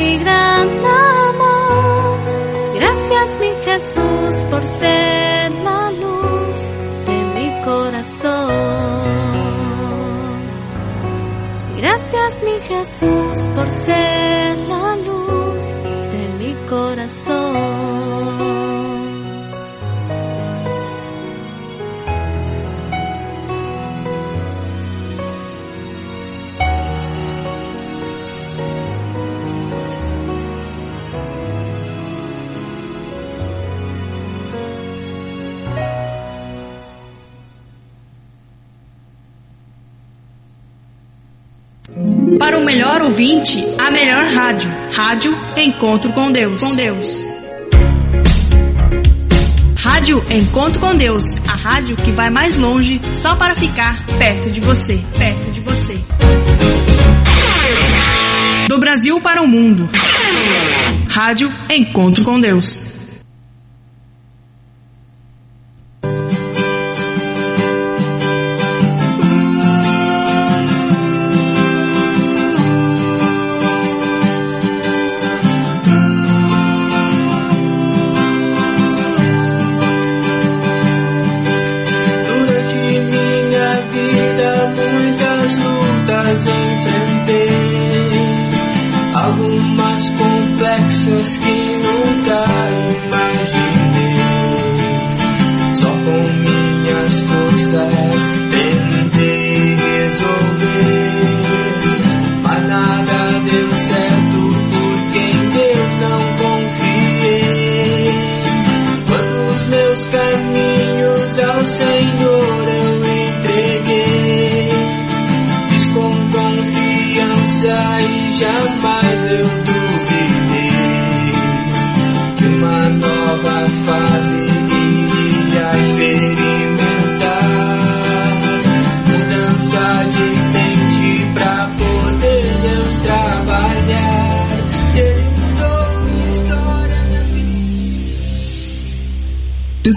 mi gran amor. Gracias mi Jesús por ser la luz de mi corazón. Gracias mi Jesús por ser la luz de mi corazón. Melhor ouvinte, a melhor rádio. Rádio Encontro com Deus. Com Deus. Rádio Encontro com Deus, a rádio que vai mais longe só para ficar perto de você, perto de você. Do Brasil para o mundo. Rádio Encontro com Deus.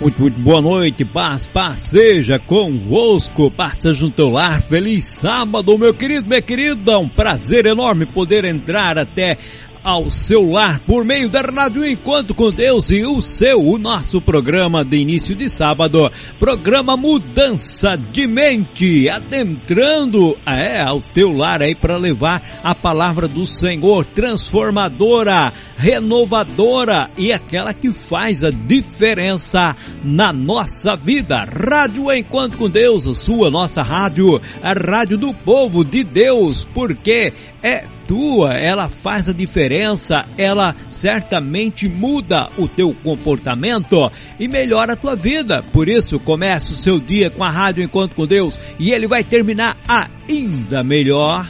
Muito, muito boa noite, paz, paz seja convosco, paz seja no teu lar, feliz sábado, meu querido, minha querida, um prazer enorme poder entrar até ao seu lar por meio da Rádio Enquanto com Deus e o seu, o nosso programa de início de sábado, programa Mudança de Mente, adentrando é, ao teu lar aí para levar a palavra do Senhor transformadora, renovadora e aquela que faz a diferença na nossa vida. Rádio Enquanto com Deus, a sua, nossa rádio, a rádio do povo de Deus, porque é tua, ela faz a diferença, ela certamente muda o teu comportamento e melhora a tua vida. Por isso, comece o seu dia com a Rádio Encontro com Deus e ele vai terminar ainda melhor.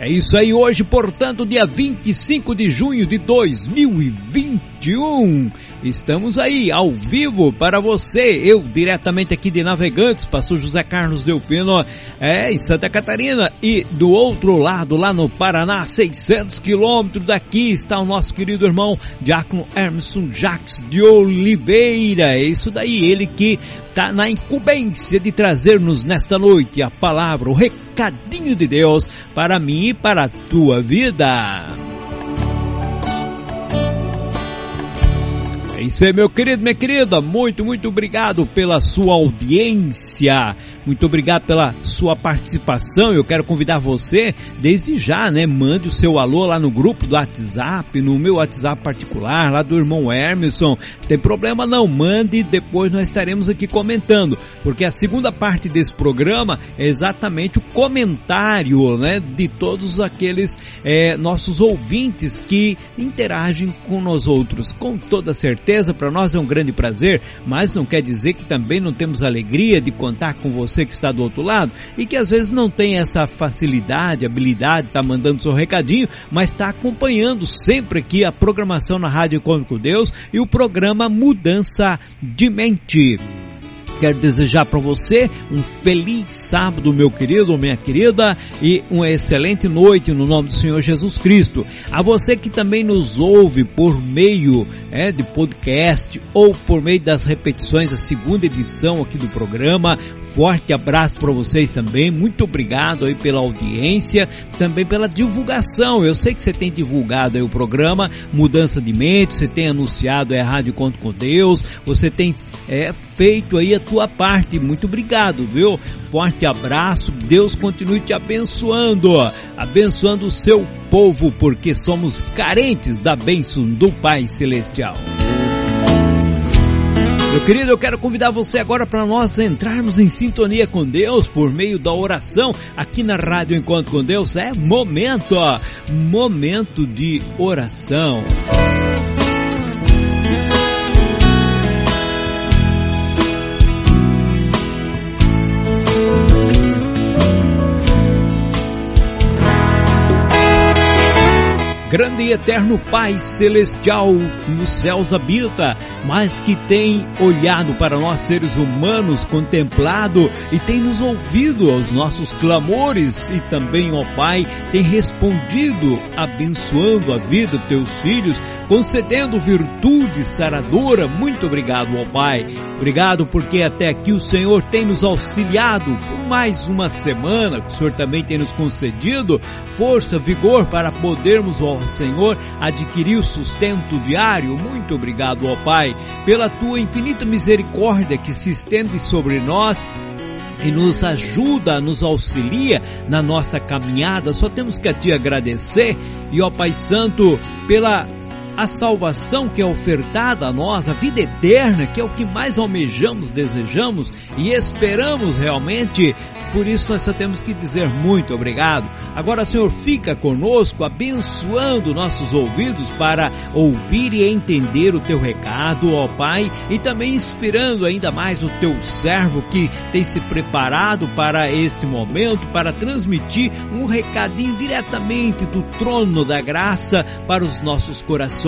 É isso aí hoje, portanto, dia 25 de junho de 2021. Estamos aí ao vivo para você, eu diretamente aqui de Navegantes, pastor José Carlos Delfino, é, em Santa Catarina e do outro lado, lá no Paraná, 600 quilômetros daqui, está o nosso querido irmão Diácono Emerson Jacques de Oliveira. É isso daí, ele que está na incumbência de trazer-nos nesta noite a palavra, o recadinho de Deus para mim e para a tua vida. É isso aí, meu querido, minha querida. Muito, muito obrigado pela sua audiência. Muito obrigado pela sua participação. Eu quero convidar você, desde já, né? Mande o seu alô lá no grupo do WhatsApp, no meu WhatsApp particular, lá do irmão Hermeson. Tem problema não, mande depois nós estaremos aqui comentando, porque a segunda parte desse programa é exatamente o comentário, né? De todos aqueles é, nossos ouvintes que interagem com nós outros. Com toda certeza, para nós é um grande prazer, mas não quer dizer que também não temos alegria de contar com você você que está do outro lado e que às vezes não tem essa facilidade, habilidade, está mandando seu recadinho, mas está acompanhando sempre aqui a programação na Rádio Cômico Deus e o programa Mudança de Mente. Quero desejar para você um feliz sábado, meu querido, minha querida, e uma excelente noite no nome do Senhor Jesus Cristo. A você que também nos ouve por meio é, de podcast ou por meio das repetições da segunda edição aqui do programa, forte abraço para vocês também. Muito obrigado aí pela audiência, também pela divulgação. Eu sei que você tem divulgado aí o programa Mudança de Mente, você tem anunciado a Rádio Conto com Deus, você tem é, feito aí a tua parte. Muito obrigado, viu? Forte abraço. Deus continue te abençoando, abençoando o seu povo, porque somos carentes da bênção do Pai Celestial. Meu querido, eu quero convidar você agora para nós entrarmos em sintonia com Deus por meio da oração aqui na Rádio Encontro com Deus. É momento, ó, momento de oração. Grande e eterno Pai celestial nos céus habita, mas que tem olhado para nós seres humanos, contemplado e tem nos ouvido aos nossos clamores e também, ó Pai, tem respondido, abençoando a vida dos teus filhos, concedendo virtude saradora. Muito obrigado, ó Pai. Obrigado porque até aqui o Senhor tem nos auxiliado por mais uma semana, que o Senhor também tem nos concedido força, vigor para podermos, ó Senhor, adquirir o sustento diário. Muito obrigado, ó Pai, pela tua infinita misericórdia que se estende sobre nós e nos ajuda, nos auxilia na nossa caminhada. Só temos que a Ti agradecer e, ó Pai Santo, pela a salvação que é ofertada a nós, a vida eterna, que é o que mais almejamos, desejamos e esperamos realmente. Por isso nós só temos que dizer muito obrigado. Agora, Senhor, fica conosco, abençoando nossos ouvidos para ouvir e entender o teu recado, ó Pai, e também inspirando ainda mais o teu servo que tem se preparado para esse momento, para transmitir um recadinho diretamente do trono da graça para os nossos corações.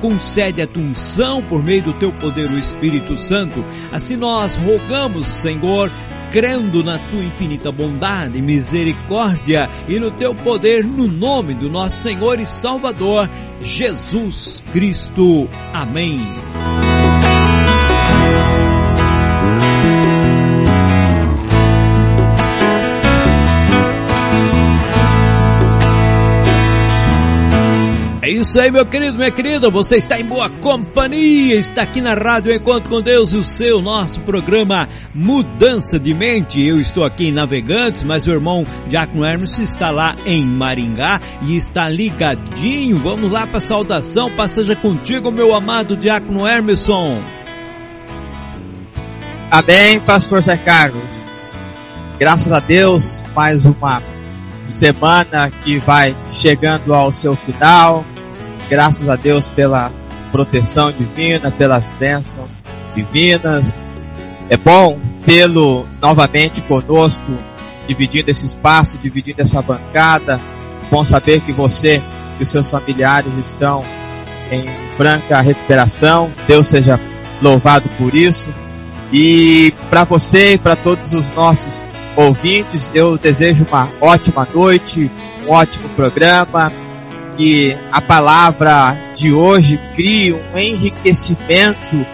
Concede a tua unção por meio do teu poder, o Espírito Santo. Assim nós rogamos, Senhor, crendo na tua infinita bondade, misericórdia e no teu poder, no nome do nosso Senhor e Salvador, Jesus Cristo. Amém. Isso aí, meu querido, minha querida. Você está em boa companhia. Está aqui na Rádio Encontro com Deus e o seu nosso programa Mudança de Mente. Eu estou aqui em Navegantes, mas o irmão Diácono Hermes está lá em Maringá e está ligadinho. Vamos lá para a saudação. Passeja contigo, meu amado Diácono Hermeson. Amém, Pastor Zé Carlos. Graças a Deus, mais uma semana que vai chegando ao seu final. Graças a Deus pela proteção divina, pelas bênçãos divinas. É bom tê-lo novamente conosco, dividindo esse espaço, dividindo essa bancada. Bom saber que você e os seus familiares estão em franca recuperação. Deus seja louvado por isso. E para você e para todos os nossos ouvintes, eu desejo uma ótima noite, um ótimo programa que a palavra de hoje crie um enriquecimento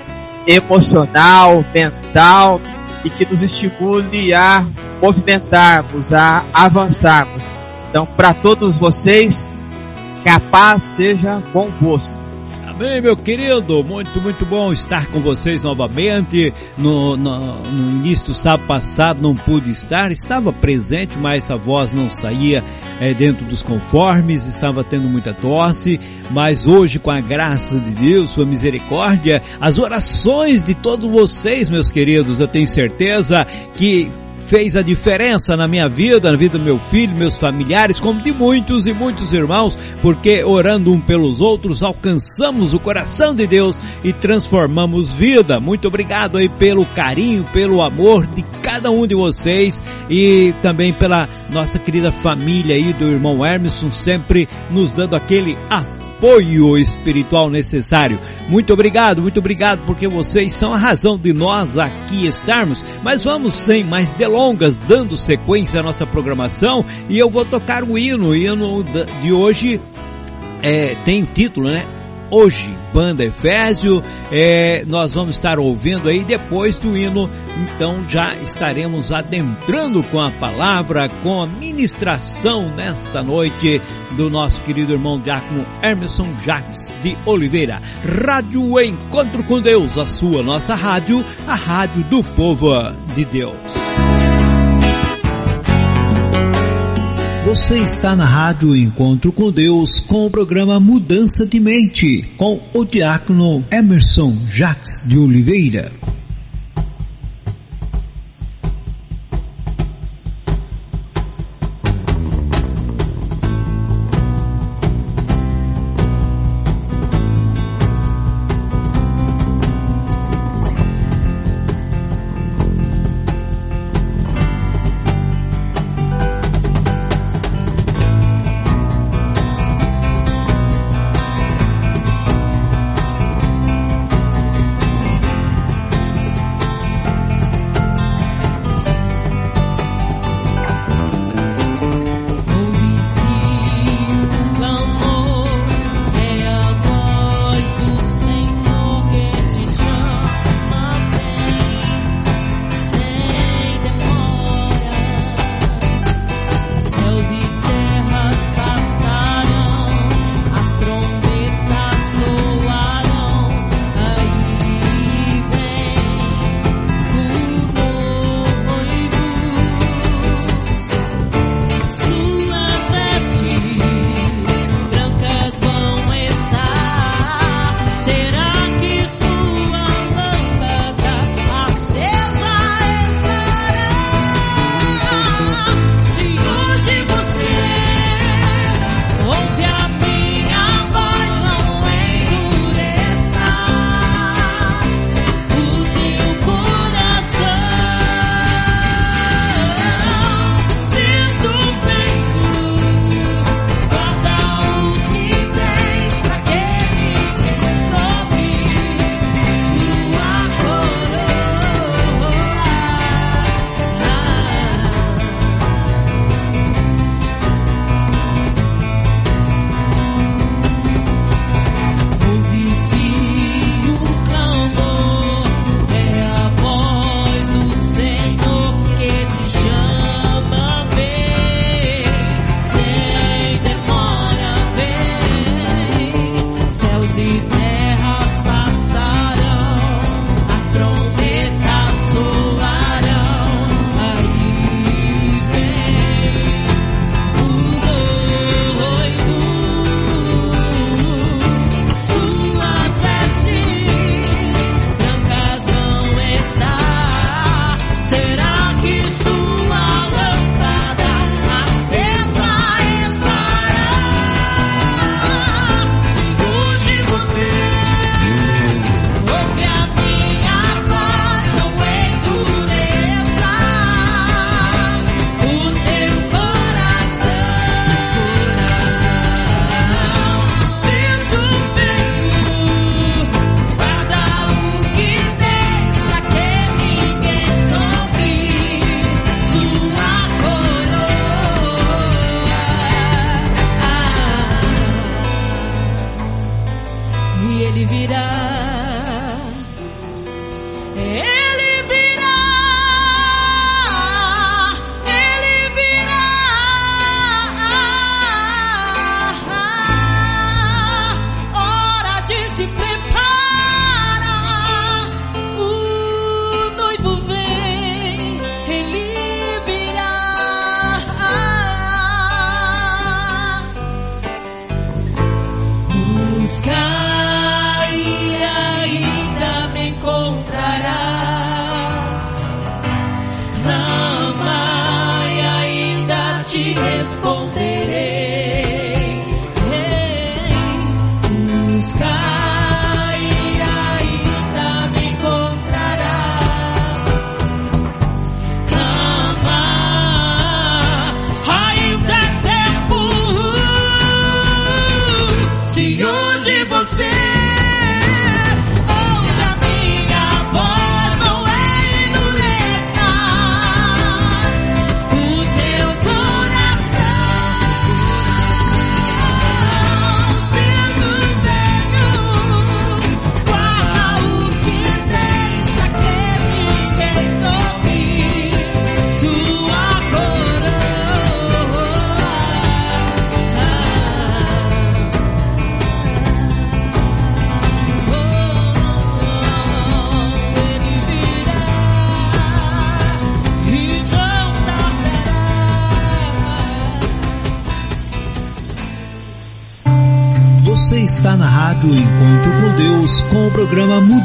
emocional, mental e que nos estimule a movimentarmos, a avançarmos. Então, para todos vocês, que a paz seja convosco. Amém, meu querido. Muito, muito bom estar com vocês novamente. No, no, no, início do sábado passado não pude estar, estava presente, mas a voz não saía é, dentro dos conformes, estava tendo muita tosse. Mas hoje, com a graça de Deus, sua misericórdia, as orações de todos vocês, meus queridos, eu tenho certeza que fez a diferença na minha vida, na vida do meu filho, meus familiares, como de muitos e muitos irmãos, porque orando um pelos outros alcançamos o coração de Deus e transformamos vida. Muito obrigado aí pelo carinho, pelo amor de cada um de vocês e também pela nossa querida família aí do irmão Hermeson, sempre nos dando aquele apoio apoio espiritual necessário. Muito obrigado, muito obrigado porque vocês são a razão de nós aqui estarmos. Mas vamos sem mais delongas, dando sequência à nossa programação e eu vou tocar o hino. O hino de hoje é, tem título, né? Hoje, Banda Efésio. É, nós vamos estar ouvindo aí depois do hino, então já estaremos adentrando com a palavra, com a ministração nesta noite do nosso querido irmão Diácono Emerson Jacques de Oliveira. Rádio Encontro com Deus, a sua, nossa rádio, a rádio do povo de Deus. Você está na Rádio Encontro com Deus com o programa Mudança de Mente com o diácono Emerson Jacques de Oliveira.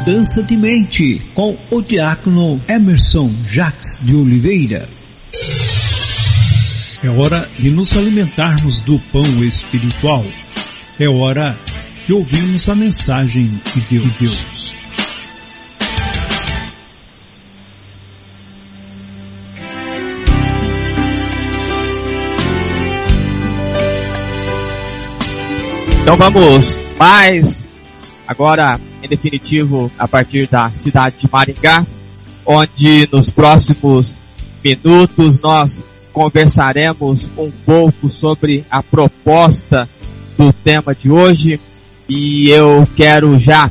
Mudança de Mente com o diácono Emerson Jacques de Oliveira. É hora de nos alimentarmos do pão espiritual. É hora de ouvirmos a mensagem de Deus. Então vamos mais agora em definitivo a partir da cidade de Maringá, onde nos próximos minutos nós conversaremos um pouco sobre a proposta do tema de hoje. E eu quero já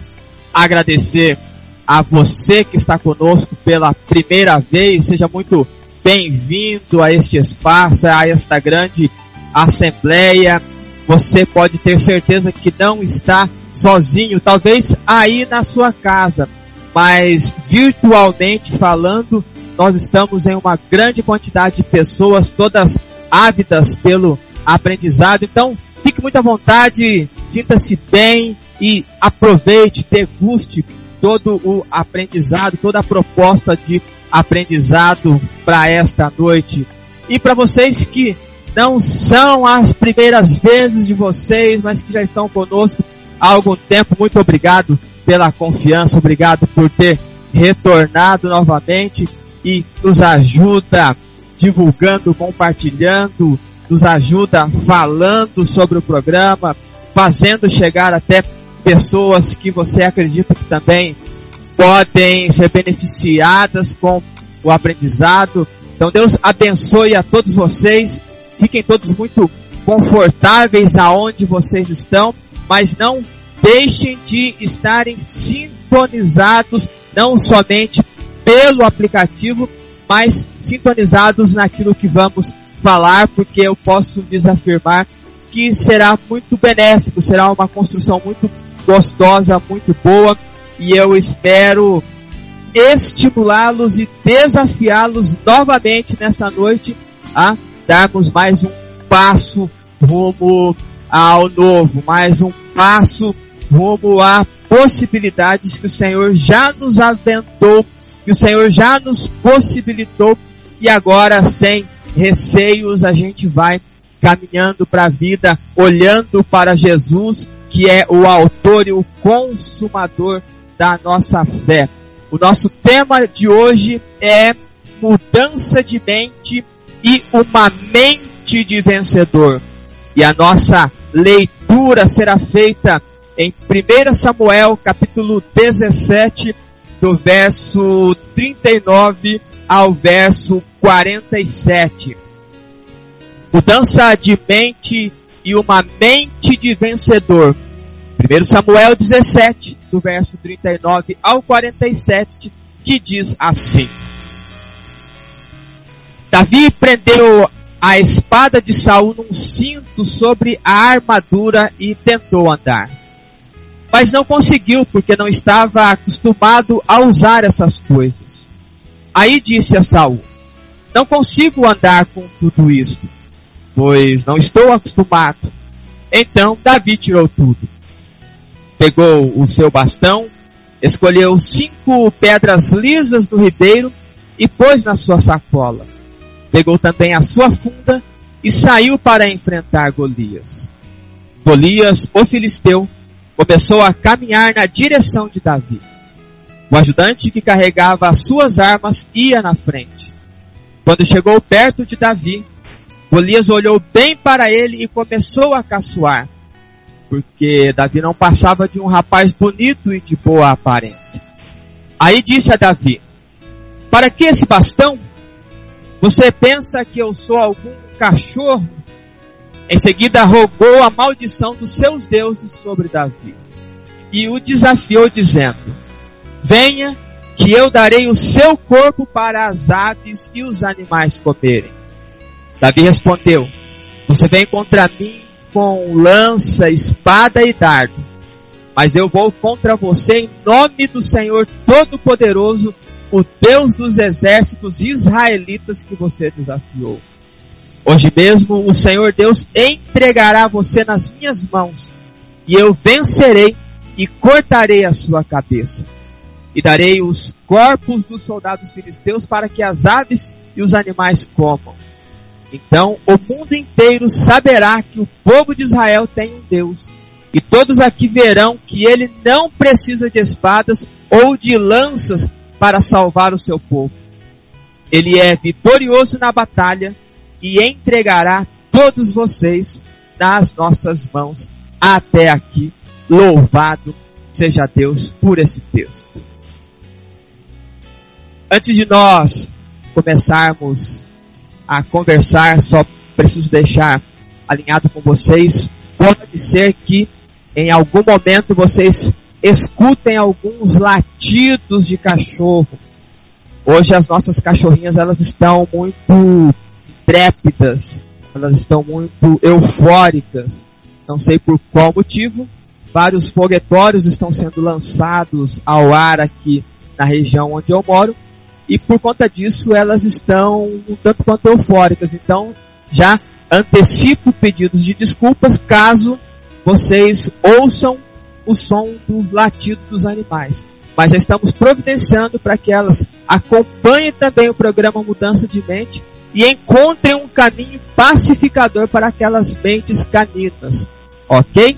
agradecer a você que está conosco pela primeira vez, seja muito bem-vindo a este espaço, a esta grande assembleia. Você pode ter certeza que não está sozinho, talvez aí na sua casa, mas virtualmente falando, nós estamos em uma grande quantidade de pessoas, todas ávidas pelo aprendizado. Então, fique muito à vontade, sinta-se bem e aproveite, deguste todo o aprendizado, toda a proposta de aprendizado para esta noite. E para vocês que não são as primeiras vezes de vocês, mas que já estão conosco há algum tempo. Muito obrigado pela confiança, obrigado por ter retornado novamente e nos ajuda divulgando, compartilhando, nos ajuda falando sobre o programa, fazendo chegar até pessoas que você acredita que também podem ser beneficiadas com o aprendizado. Então Deus abençoe a todos vocês Fiquem todos muito confortáveis aonde vocês estão, mas não deixem de estarem sintonizados, não somente pelo aplicativo, mas sintonizados naquilo que vamos falar, porque eu posso lhes afirmar que será muito benéfico, será uma construção muito gostosa, muito boa, e eu espero estimulá-los e desafiá-los novamente nesta noite a darmos mais um passo rumo ao novo, mais um passo rumo a possibilidades que o Senhor já nos aventou, que o Senhor já nos possibilitou e agora sem receios a gente vai caminhando para a vida, olhando para Jesus, que é o autor e o consumador da nossa fé. O nosso tema de hoje é mudança de mente e uma mente de vencedor. E a nossa leitura será feita em 1 Samuel capítulo 17, do verso 39 ao verso 47. Mudança de mente e uma mente de vencedor. 1 Samuel 17, do verso 39 ao 47, que diz assim. Davi prendeu a espada de Saul num cinto sobre a armadura e tentou andar. Mas não conseguiu porque não estava acostumado a usar essas coisas. Aí disse a Saul: Não consigo andar com tudo isto, pois não estou acostumado. Então Davi tirou tudo. pegou o seu bastão, escolheu cinco pedras lisas do ribeiro e pôs na sua sacola. Pegou também a sua funda e saiu para enfrentar Golias. Golias, o filisteu, começou a caminhar na direção de Davi. O ajudante que carregava as suas armas ia na frente. Quando chegou perto de Davi, Golias olhou bem para ele e começou a caçoar, porque Davi não passava de um rapaz bonito e de boa aparência. Aí disse a Davi: Para que esse bastão? Você pensa que eu sou algum cachorro? Em seguida rogou a maldição dos seus deuses sobre Davi e o desafiou dizendo: Venha, que eu darei o seu corpo para as aves e os animais comerem. Davi respondeu: Você vem contra mim com lança, espada e dardo, mas eu vou contra você em nome do Senhor Todo-Poderoso, o Deus dos exércitos israelitas que você desafiou. Hoje mesmo o Senhor Deus entregará você nas minhas mãos, e eu vencerei e cortarei a sua cabeça. E darei os corpos dos soldados filisteus para que as aves e os animais comam. Então o mundo inteiro saberá que o povo de Israel tem um Deus. E todos aqui verão que ele não precisa de espadas ou de lanças para salvar o seu povo. Ele é vitorioso na batalha e entregará todos vocês nas nossas mãos até aqui. Louvado seja Deus por esse texto. Antes de nós começarmos a conversar, só preciso deixar alinhado com vocês. Pode ser que em algum momento vocês escutem alguns latidos de cachorro. Hoje as nossas cachorrinhas elas estão muito trépidas, elas estão muito eufóricas. Não sei por qual motivo. Vários foguetórios estão sendo lançados ao ar aqui na região onde eu moro. E por conta disso elas estão um tanto quanto eufóricas. Então já antecipo pedidos de desculpas caso vocês ouçam o som do latido dos animais. Mas já estamos providenciando para que elas acompanhem também o programa Mudança de Mente e encontrem um caminho pacificador para aquelas mentes caninas. Ok?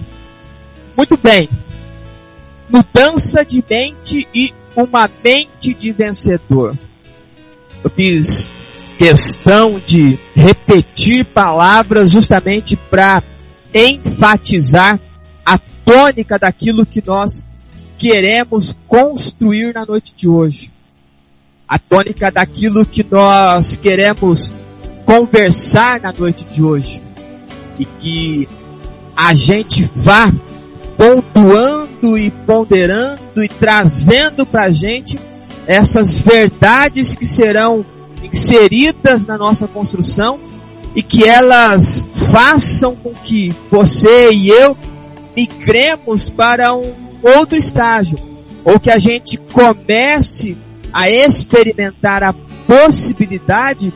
Muito bem. Mudança de mente e uma mente de vencedor. Eu fiz questão de repetir palavras justamente para enfatizar a tônica daquilo que nós queremos construir na noite de hoje a tônica daquilo que nós queremos conversar na noite de hoje. E que a gente vá pontuando e ponderando e trazendo para a gente essas verdades que serão inseridas na nossa construção e que elas façam com que você e eu migremos para um outro estágio, ou que a gente comece a experimentar a possibilidade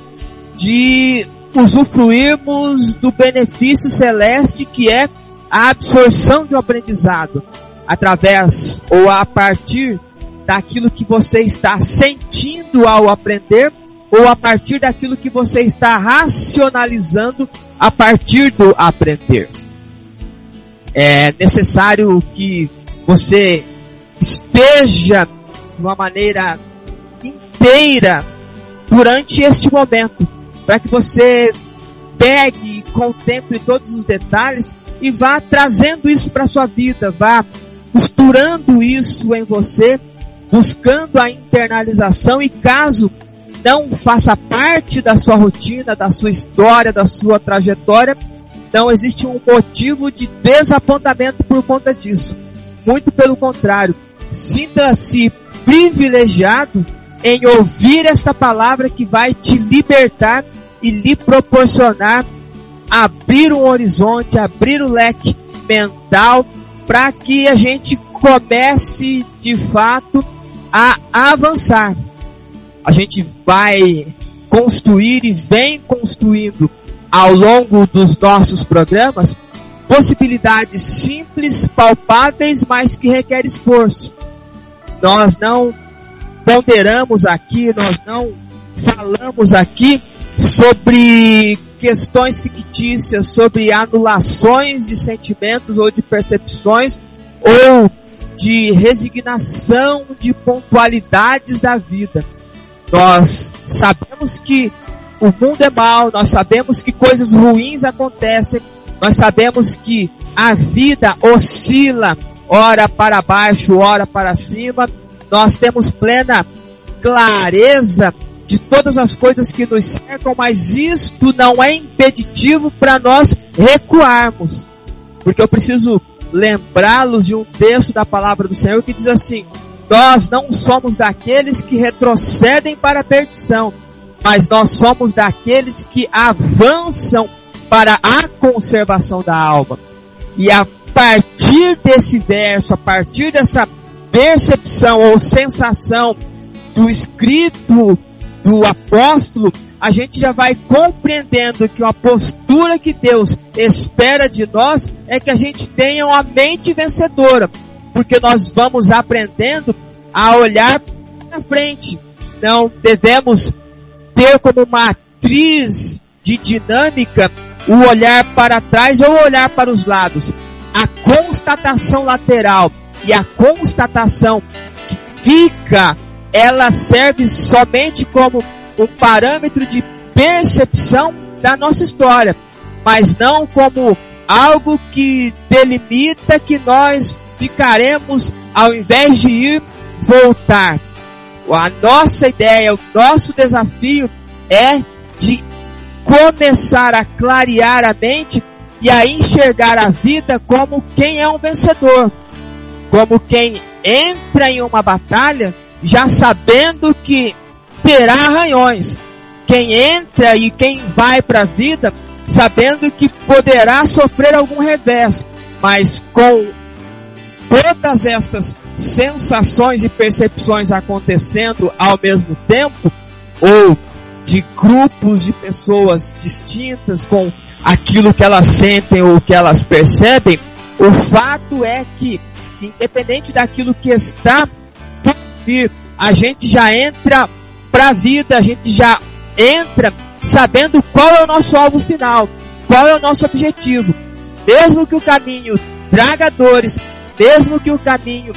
de usufruirmos do benefício celeste que é a absorção um aprendizado através ou a partir daquilo que você está sentindo ao aprender ou a partir daquilo que você está racionalizando a partir do aprender. É necessário que você esteja de uma maneira inteira durante este momento, para que você pegue, contemple todos os detalhes e vá trazendo isso para sua vida, vá costurando isso em você, buscando a internalização e caso não faça parte da sua rotina, da sua história, da sua trajetória, então existe um motivo de desapontamento por conta disso. Muito pelo contrário, sinta-se privilegiado em ouvir esta palavra que vai te libertar e lhe proporcionar abrir um horizonte, abrir o um leque mental para que a gente comece de fato a avançar. A gente vai construir e vem construindo ao longo dos nossos programas possibilidades simples, palpáveis, mas que requer esforço. Nós não ponderamos aqui, nós não falamos aqui sobre questões fictícias, sobre anulações de sentimentos ou de percepções ou de resignação de pontualidades da vida. Nós sabemos que o mundo é mau, nós sabemos que coisas ruins acontecem, nós sabemos que a vida oscila, ora para baixo, ora para cima. Nós temos plena clareza de todas as coisas que nos cercam, mas isto não é impeditivo para nós recuarmos. Porque eu preciso lembrá-los de um texto da palavra do Senhor que diz assim: Nós não somos daqueles que retrocedem para a perdição, mas nós somos daqueles que avançam para a conservação da alma. E a partir desse verso, a partir dessa percepção ou sensação do escrito do apóstolo, a gente já vai compreendendo que a postura que Deus espera de nós é que a gente tenha uma mente vencedora, porque nós vamos aprendendo a olhar para frente. Não devemos ter como matriz de dinâmica o olhar para trás ou olhar para os lados. A constatação lateral e a constatação que fica, ela serve somente como um parâmetro de percepção da nossa história, mas não como algo que delimita que nós ficaremos, ao invés de ir, voltar. A nossa ideia, o nosso desafio é de começar a clarear a mente e a enxergar a vida como quem é um vencedor, como quem entra em uma batalha já sabendo que terá arranhões. Quem entra e quem vai para a vida sabendo que poderá sofrer algum revés, mas com todas estas sensações e percepções acontecendo ao mesmo tempo, ou de grupos de pessoas distintas com aquilo que elas sentem ou que elas percebem, o fato é que, independente daquilo que está por vir, a gente já entra para a vida, a gente já entra sabendo qual é o nosso alvo final, qual é o nosso objetivo. Mesmo que o caminho traga dores, mesmo que o caminho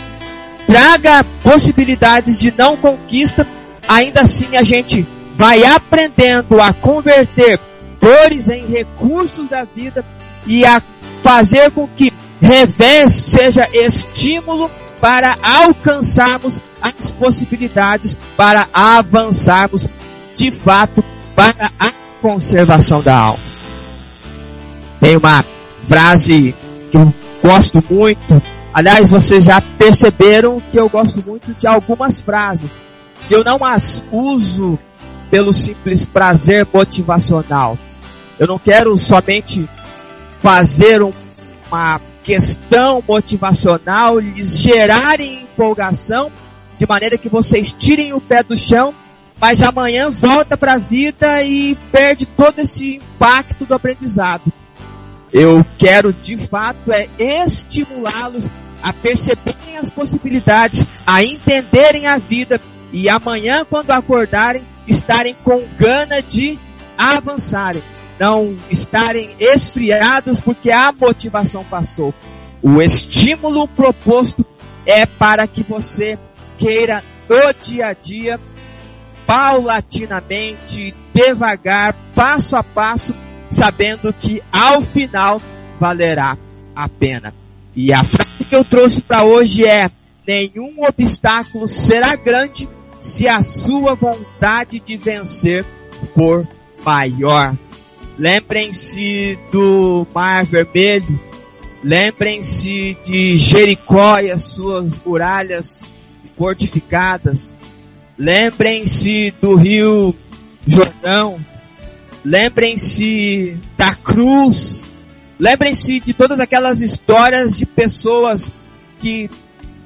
traga possibilidades de não conquista, ainda assim a gente vai aprendendo a converter dores em recursos da vida e a fazer com que revés seja estímulo para alcançarmos as possibilidades, para avançarmos de fato para a conservação da alma. Tem uma frase que eu gosto muito. Aliás, vocês já perceberam que eu gosto muito de algumas frases. Eu não as uso pelo simples prazer motivacional. Eu não quero somente fazer um, uma questão motivacional, lhes gerar empolgação, de maneira que vocês tirem o pé do chão, mas amanhã volta para a vida e perde todo esse impacto do aprendizado. Eu quero de fato é estimulá-los a perceberem as possibilidades, a entenderem a vida e amanhã quando acordarem estarem com gana de avançarem, não estarem esfriados porque a motivação passou. O estímulo proposto é para que você queira no dia a dia, paulatinamente, devagar, passo a passo, sabendo que ao final valerá a pena. E a frase que eu trouxe para hoje é: nenhum obstáculo será grande se a sua vontade de vencer for maior. Lembrem-se do Mar Vermelho, lembrem-se de Jericó e as suas muralhas fortificadas, lembrem-se do Rio Jordão, lembrem-se da cruz, lembrem-se de todas aquelas histórias de pessoas que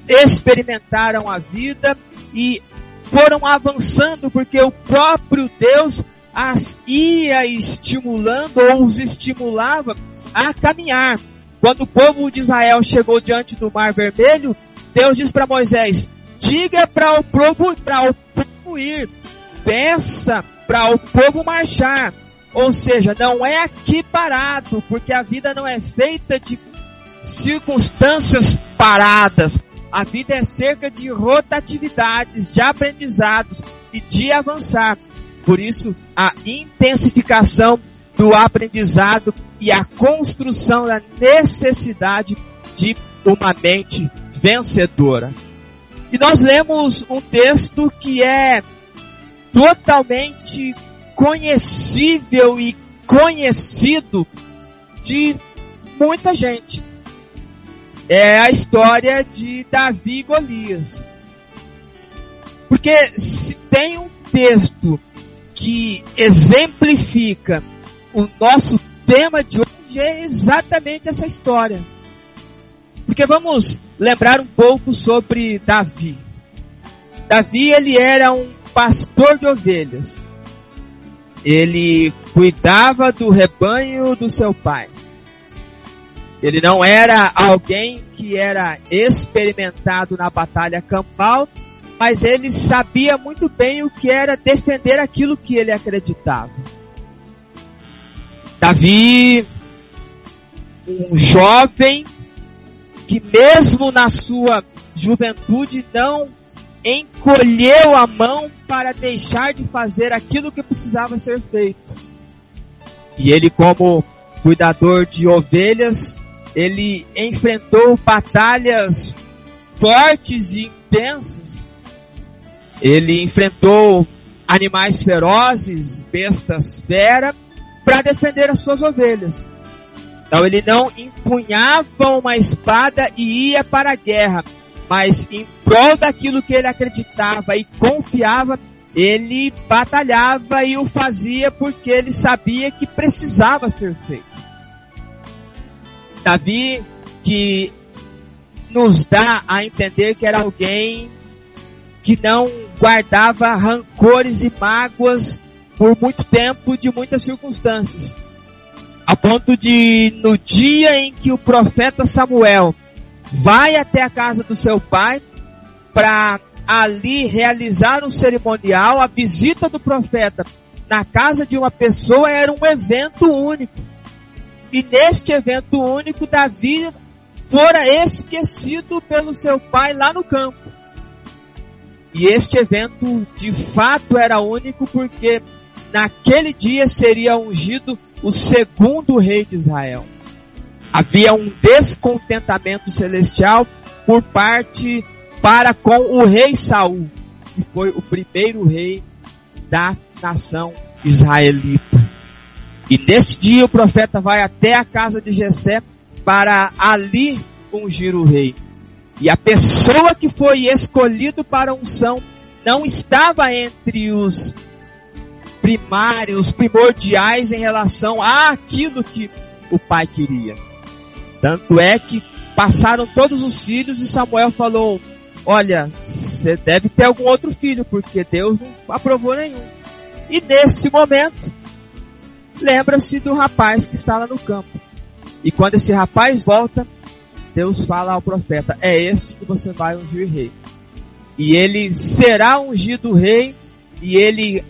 experimentaram a vida e foram avançando porque o próprio Deus as ia estimulando ou os estimulava a caminhar. quando o povo de Israel chegou diante do Mar Vermelho, Deus disse para Moisés: diga para o povo, para o povo ir, peça para o povo marchar. Ou seja, não é aqui parado, porque a vida não é feita de circunstâncias paradas. A vida é cerca de rotatividades, de aprendizados e de avançar. Por isso, a intensificação do aprendizado e a construção da necessidade de uma mente vencedora. E nós lemos um texto que é totalmente conhecível e conhecido de muita gente. É a história de Davi e Golias. Porque se tem um texto que exemplifica o nosso tema de hoje é exatamente essa história. Porque vamos lembrar um pouco sobre Davi. Davi ele era um pastor de ovelhas. Ele cuidava do rebanho do seu pai. Ele não era alguém que era experimentado na batalha campal, mas ele sabia muito bem o que era defender aquilo que ele acreditava. Davi, um jovem que mesmo na sua juventude não encolheu a mão para deixar de fazer aquilo que precisava ser feito. E ele como cuidador de ovelhas, ele enfrentou batalhas fortes e intensas. Ele enfrentou animais ferozes, bestas fera, para defender as suas ovelhas. Então ele não empunhava uma espada e ia para a guerra, mas em prol daquilo que ele acreditava e confiava, ele batalhava e o fazia porque ele sabia que precisava ser feito. Davi, que nos dá a entender que era alguém que não guardava rancores e mágoas por muito tempo de muitas circunstâncias. A ponto de, no dia em que o profeta Samuel vai até a casa do seu pai para ali realizar um cerimonial, a visita do profeta na casa de uma pessoa era um evento único. E neste evento único, Davi fora esquecido pelo seu pai lá no campo. E este evento de fato era único porque naquele dia seria ungido o segundo rei de Israel. Havia um descontentamento celestial por parte para com o rei Saul, que foi o primeiro rei da nação israelita. E neste dia o profeta vai até a casa de Jessé para ali ungir o rei. E a pessoa que foi escolhido para unção não estava entre os primários, primordiais em relação àquilo que o pai queria. Tanto é que passaram todos os filhos e Samuel falou: Olha, você deve ter algum outro filho, porque Deus não aprovou nenhum. E nesse momento, lembra-se do rapaz que está lá no campo. E quando esse rapaz volta, Deus fala ao profeta: É este que você vai ungir rei. E ele será ungido rei, e ele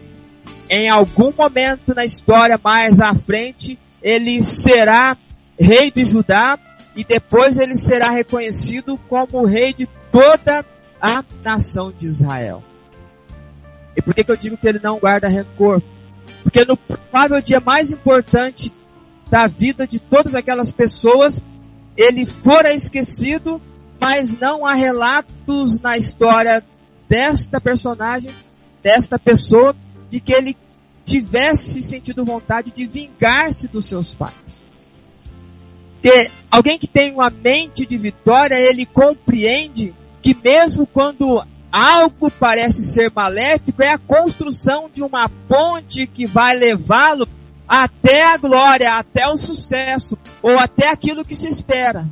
em algum momento na história mais à frente, ele será rei de Judá e depois ele será reconhecido como rei de toda a nação de Israel. E por que, que eu digo que ele não guarda rancor? Porque no provável dia mais importante da vida de todas aquelas pessoas, ele fora esquecido, mas não há relatos na história desta personagem, desta pessoa, de que ele tivesse sentido vontade de vingar-se dos seus pais. Porque alguém que tem uma mente de vitória, ele compreende que mesmo quando algo parece ser maléfico, é a construção de uma ponte que vai levá-lo até a glória, até o sucesso, ou até aquilo que se espera.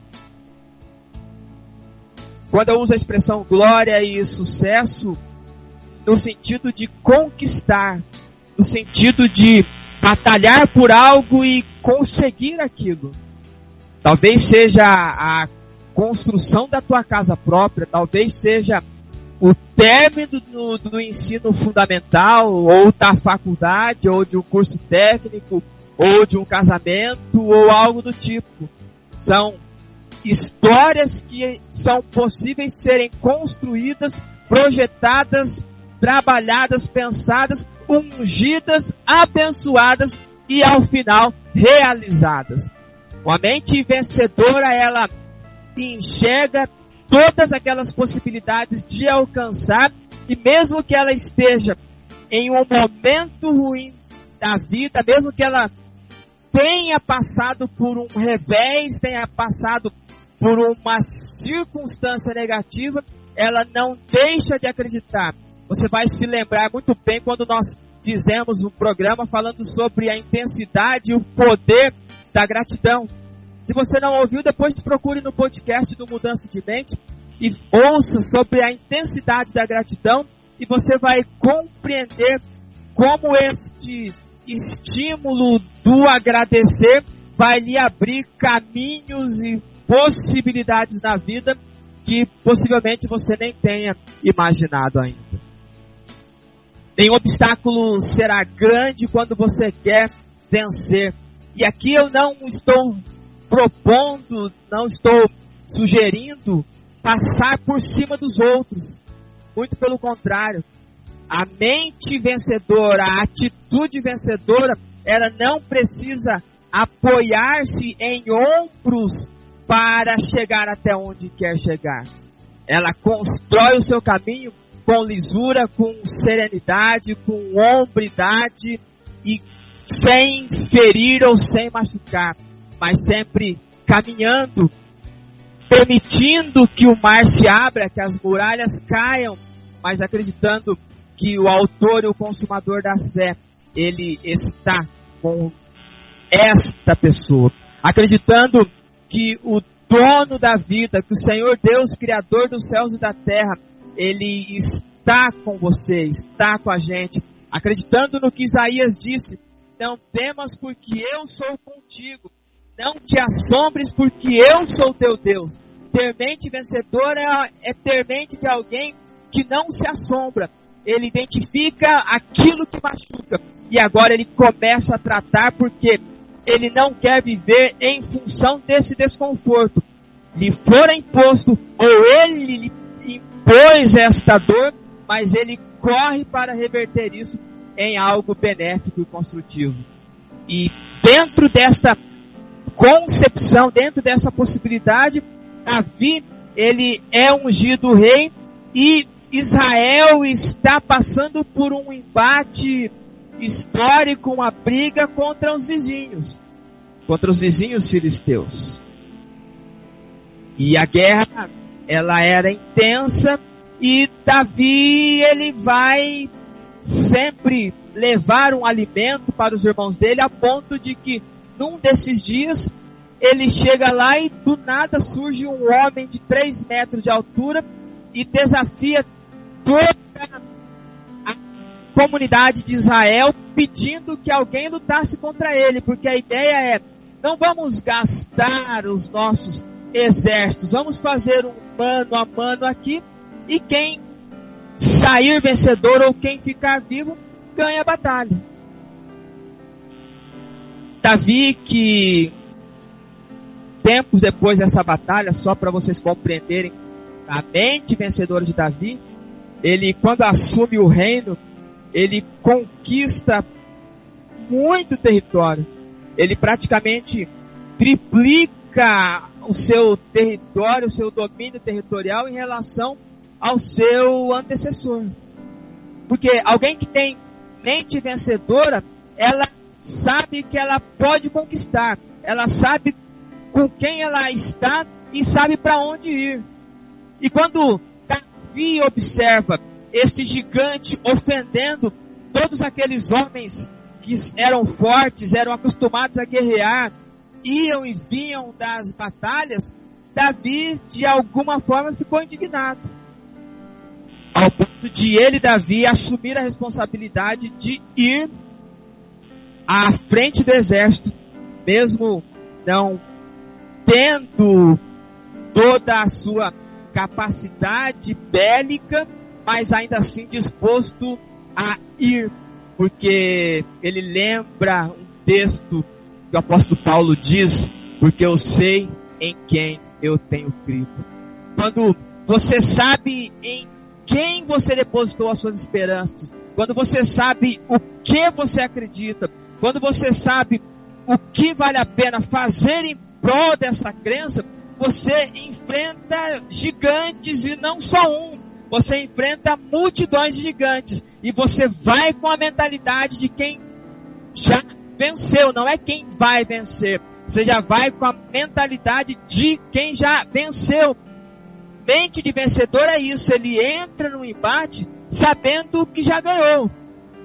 Quando eu uso a expressão glória e sucesso, no sentido de conquistar, no sentido de batalhar por algo e conseguir aquilo. Talvez seja a construção da tua casa própria, talvez seja o término do, do, ensino fundamental, ou da faculdade, ou de um curso técnico, ou de um casamento, ou algo do tipo. São histórias que são possíveis serem construídas, projetadas, trabalhadas, pensadas, ungidas, abençoadas e ao final realizadas. Uma mente vencedora, ela enxerga todas aquelas possibilidades de alcançar e mesmo que ela esteja em um momento ruim da vida, mesmo que ela tenha passado por um revés, tenha passado por uma circunstância negativa, ela não deixa de acreditar. Você vai se lembrar muito bem quando nós fizemos um programa falando sobre a intensidade e o poder da gratidão. Se você não ouviu, depois te procure no podcast do Mudança de Mente e ouça sobre a intensidade da gratidão e você vai compreender como este estímulo do agradecer vai lhe abrir caminhos e possibilidades na vida que possivelmente você nem tenha imaginado ainda. Nenhum obstáculo será grande quando você quer vencer. E aqui eu não estou propondo, não estou sugerindo passar por cima dos outros. Muito pelo contrário. A mente vencedora, a atitude vencedora, ela não precisa apoiar-se em ombros para chegar até onde quer chegar. Ela constrói o seu caminho com lisura, com serenidade, com hombridade e sem ferir ou sem machucar, mas sempre caminhando, permitindo que o mar se abra, que as muralhas caiam, mas acreditando que o autor e o consumador da fé, ele está com esta pessoa, acreditando que o dono da vida, que o Senhor Deus, Criador dos céus e da terra, Ele está com você, está com a gente, acreditando no que Isaías disse, não temas porque eu sou contigo, não te assombres porque eu sou teu Deus. Ter mente vencedora é, é ter mente de alguém que não se assombra, ele identifica aquilo que machuca e agora ele começa a tratar porque ele não quer viver em função desse desconforto. Lhe fora imposto, ou ele lhe impôs esta dor, mas ele corre para reverter isso em algo benéfico e construtivo. E dentro desta concepção, dentro dessa possibilidade, Davi, ele é ungido rei e Israel está passando por um embate histórico uma briga contra os vizinhos, contra os vizinhos filisteus. E a guerra, ela era intensa e Davi, ele vai sempre levar um alimento para os irmãos dele a ponto de que num desses dias ele chega lá e do nada surge um homem de 3 metros de altura e desafia toda comunidade de Israel pedindo que alguém lutasse contra ele, porque a ideia é: não vamos gastar os nossos exércitos, vamos fazer um mano a mano aqui, e quem sair vencedor ou quem ficar vivo ganha a batalha. Davi, que tempos depois dessa batalha, só para vocês compreenderem a mente vencedora de Davi, ele quando assume o reino, ele conquista muito território. Ele praticamente triplica o seu território, o seu domínio territorial em relação ao seu antecessor. Porque alguém que tem mente vencedora, ela sabe que ela pode conquistar. Ela sabe com quem ela está e sabe para onde ir. E quando Davi observa esse gigante ofendendo todos aqueles homens que eram fortes, eram acostumados a guerrear, iam e vinham das batalhas, Davi de alguma forma ficou indignado. Ao ponto de ele, Davi, assumir a responsabilidade de ir à frente do exército, mesmo não tendo toda a sua capacidade bélica, mas ainda assim disposto a ir, porque ele lembra um texto que o apóstolo Paulo diz, porque eu sei em quem eu tenho crido. Quando você sabe em quem você depositou as suas esperanças, quando você sabe o que você acredita, quando você sabe o que vale a pena fazer em prol dessa crença, você enfrenta gigantes e não só um. Você enfrenta multidões de gigantes e você vai com a mentalidade de quem já venceu, não é quem vai vencer. Você já vai com a mentalidade de quem já venceu. Mente de vencedor é isso, ele entra no embate sabendo que já ganhou.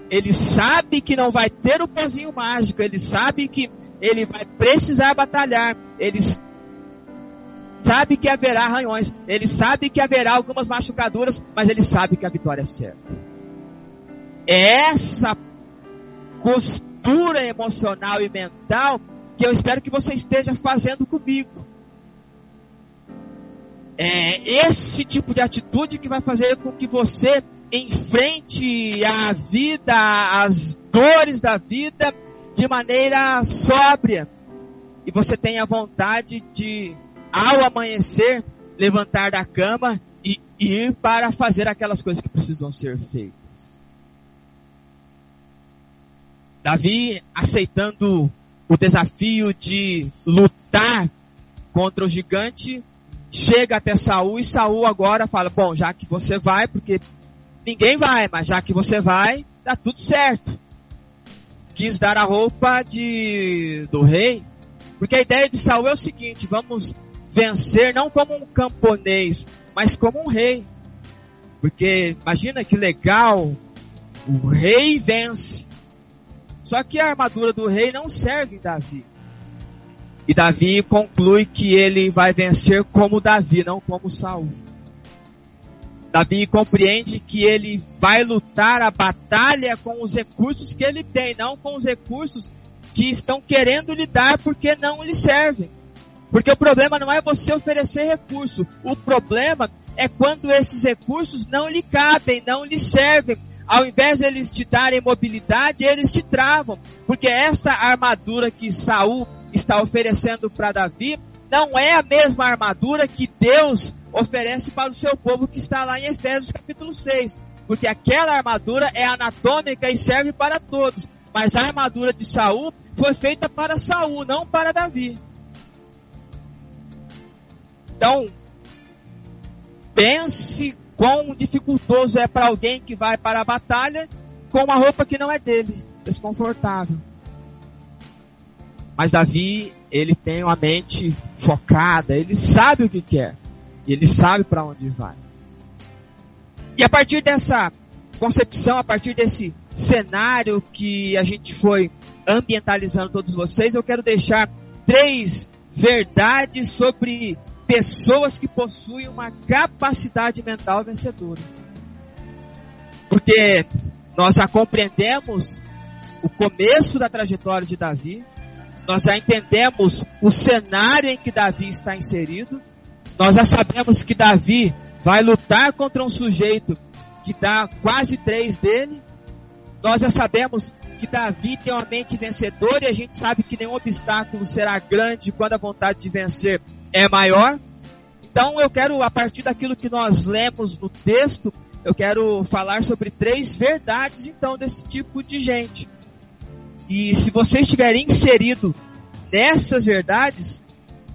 Ele sabe que não vai ter o pozinho mágico, ele sabe que ele vai precisar batalhar, ele sabe que haverá arranhões, ele sabe que haverá algumas machucaduras, mas ele sabe que a vitória é certa. É essa costura emocional e mental que eu espero que você esteja fazendo comigo. É esse tipo de atitude que vai fazer com que você enfrente a vida, as dores da vida de maneira sóbria. E você tenha vontade de, ao amanhecer, levantar da cama e ir para fazer aquelas coisas que precisam ser feitas. Davi aceitando o desafio de lutar contra o gigante, chega até Saul e Saul agora fala: "Bom, já que você vai, porque ninguém vai, mas já que você vai, tá tudo certo." Quis dar a roupa de do rei, porque a ideia de Saul é o seguinte: vamos vencer não como um camponês, mas como um rei. Porque imagina que legal, o rei vence. Só que a armadura do rei não serve em Davi. E Davi conclui que ele vai vencer como Davi, não como Saul. Davi compreende que ele vai lutar a batalha com os recursos que ele tem, não com os recursos que estão querendo lhe dar porque não lhe servem. Porque o problema não é você oferecer recurso, o problema é quando esses recursos não lhe cabem, não lhe servem, ao invés de eles te darem mobilidade, eles te travam. Porque essa armadura que Saul está oferecendo para Davi não é a mesma armadura que Deus oferece para o seu povo que está lá em Efésios capítulo 6. Porque aquela armadura é anatômica e serve para todos. Mas a armadura de Saul foi feita para Saul, não para Davi. Então, pense quão dificultoso é para alguém que vai para a batalha com uma roupa que não é dele, desconfortável. Mas Davi, ele tem uma mente focada, ele sabe o que quer, ele sabe para onde vai. E a partir dessa concepção, a partir desse cenário que a gente foi ambientalizando todos vocês, eu quero deixar três verdades sobre pessoas que possuem uma capacidade mental vencedora. Porque nós já compreendemos o começo da trajetória de Davi, nós já entendemos o cenário em que Davi está inserido, nós já sabemos que Davi vai lutar contra um sujeito que dá quase três dele, nós já sabemos que Davi tem uma mente vencedora e a gente sabe que nenhum obstáculo será grande quando a vontade de vencer é maior. Então eu quero, a partir daquilo que nós lemos no texto, eu quero falar sobre três verdades então desse tipo de gente. E se você estiver inserido nessas verdades,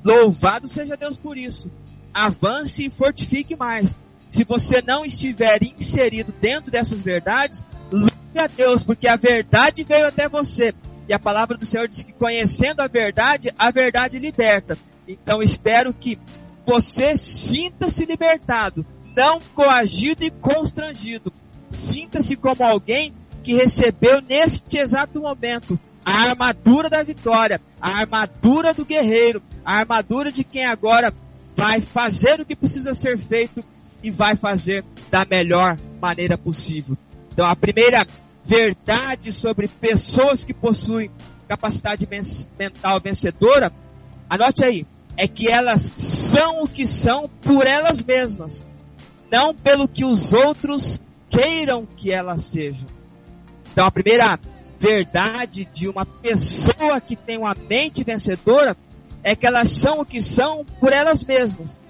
louvado seja Deus por isso. Avance e fortifique mais. Se você não estiver inserido dentro dessas verdades, louve a Deus, porque a verdade veio até você. E a palavra do Senhor diz que conhecendo a verdade, a verdade liberta. Então espero que você sinta-se libertado, não coagido e constrangido. Sinta-se como alguém que recebeu neste exato momento a armadura da vitória, a armadura do guerreiro, a armadura de quem agora vai fazer o que precisa ser feito e vai fazer da melhor maneira possível. Então, a primeira verdade sobre pessoas que possuem capacidade mental vencedora, anote aí, é que elas são o que são por elas mesmas, não pelo que os outros queiram que elas sejam. Então a primeira verdade de uma pessoa que tem uma mente vencedora é que elas são o que são por elas mesmas.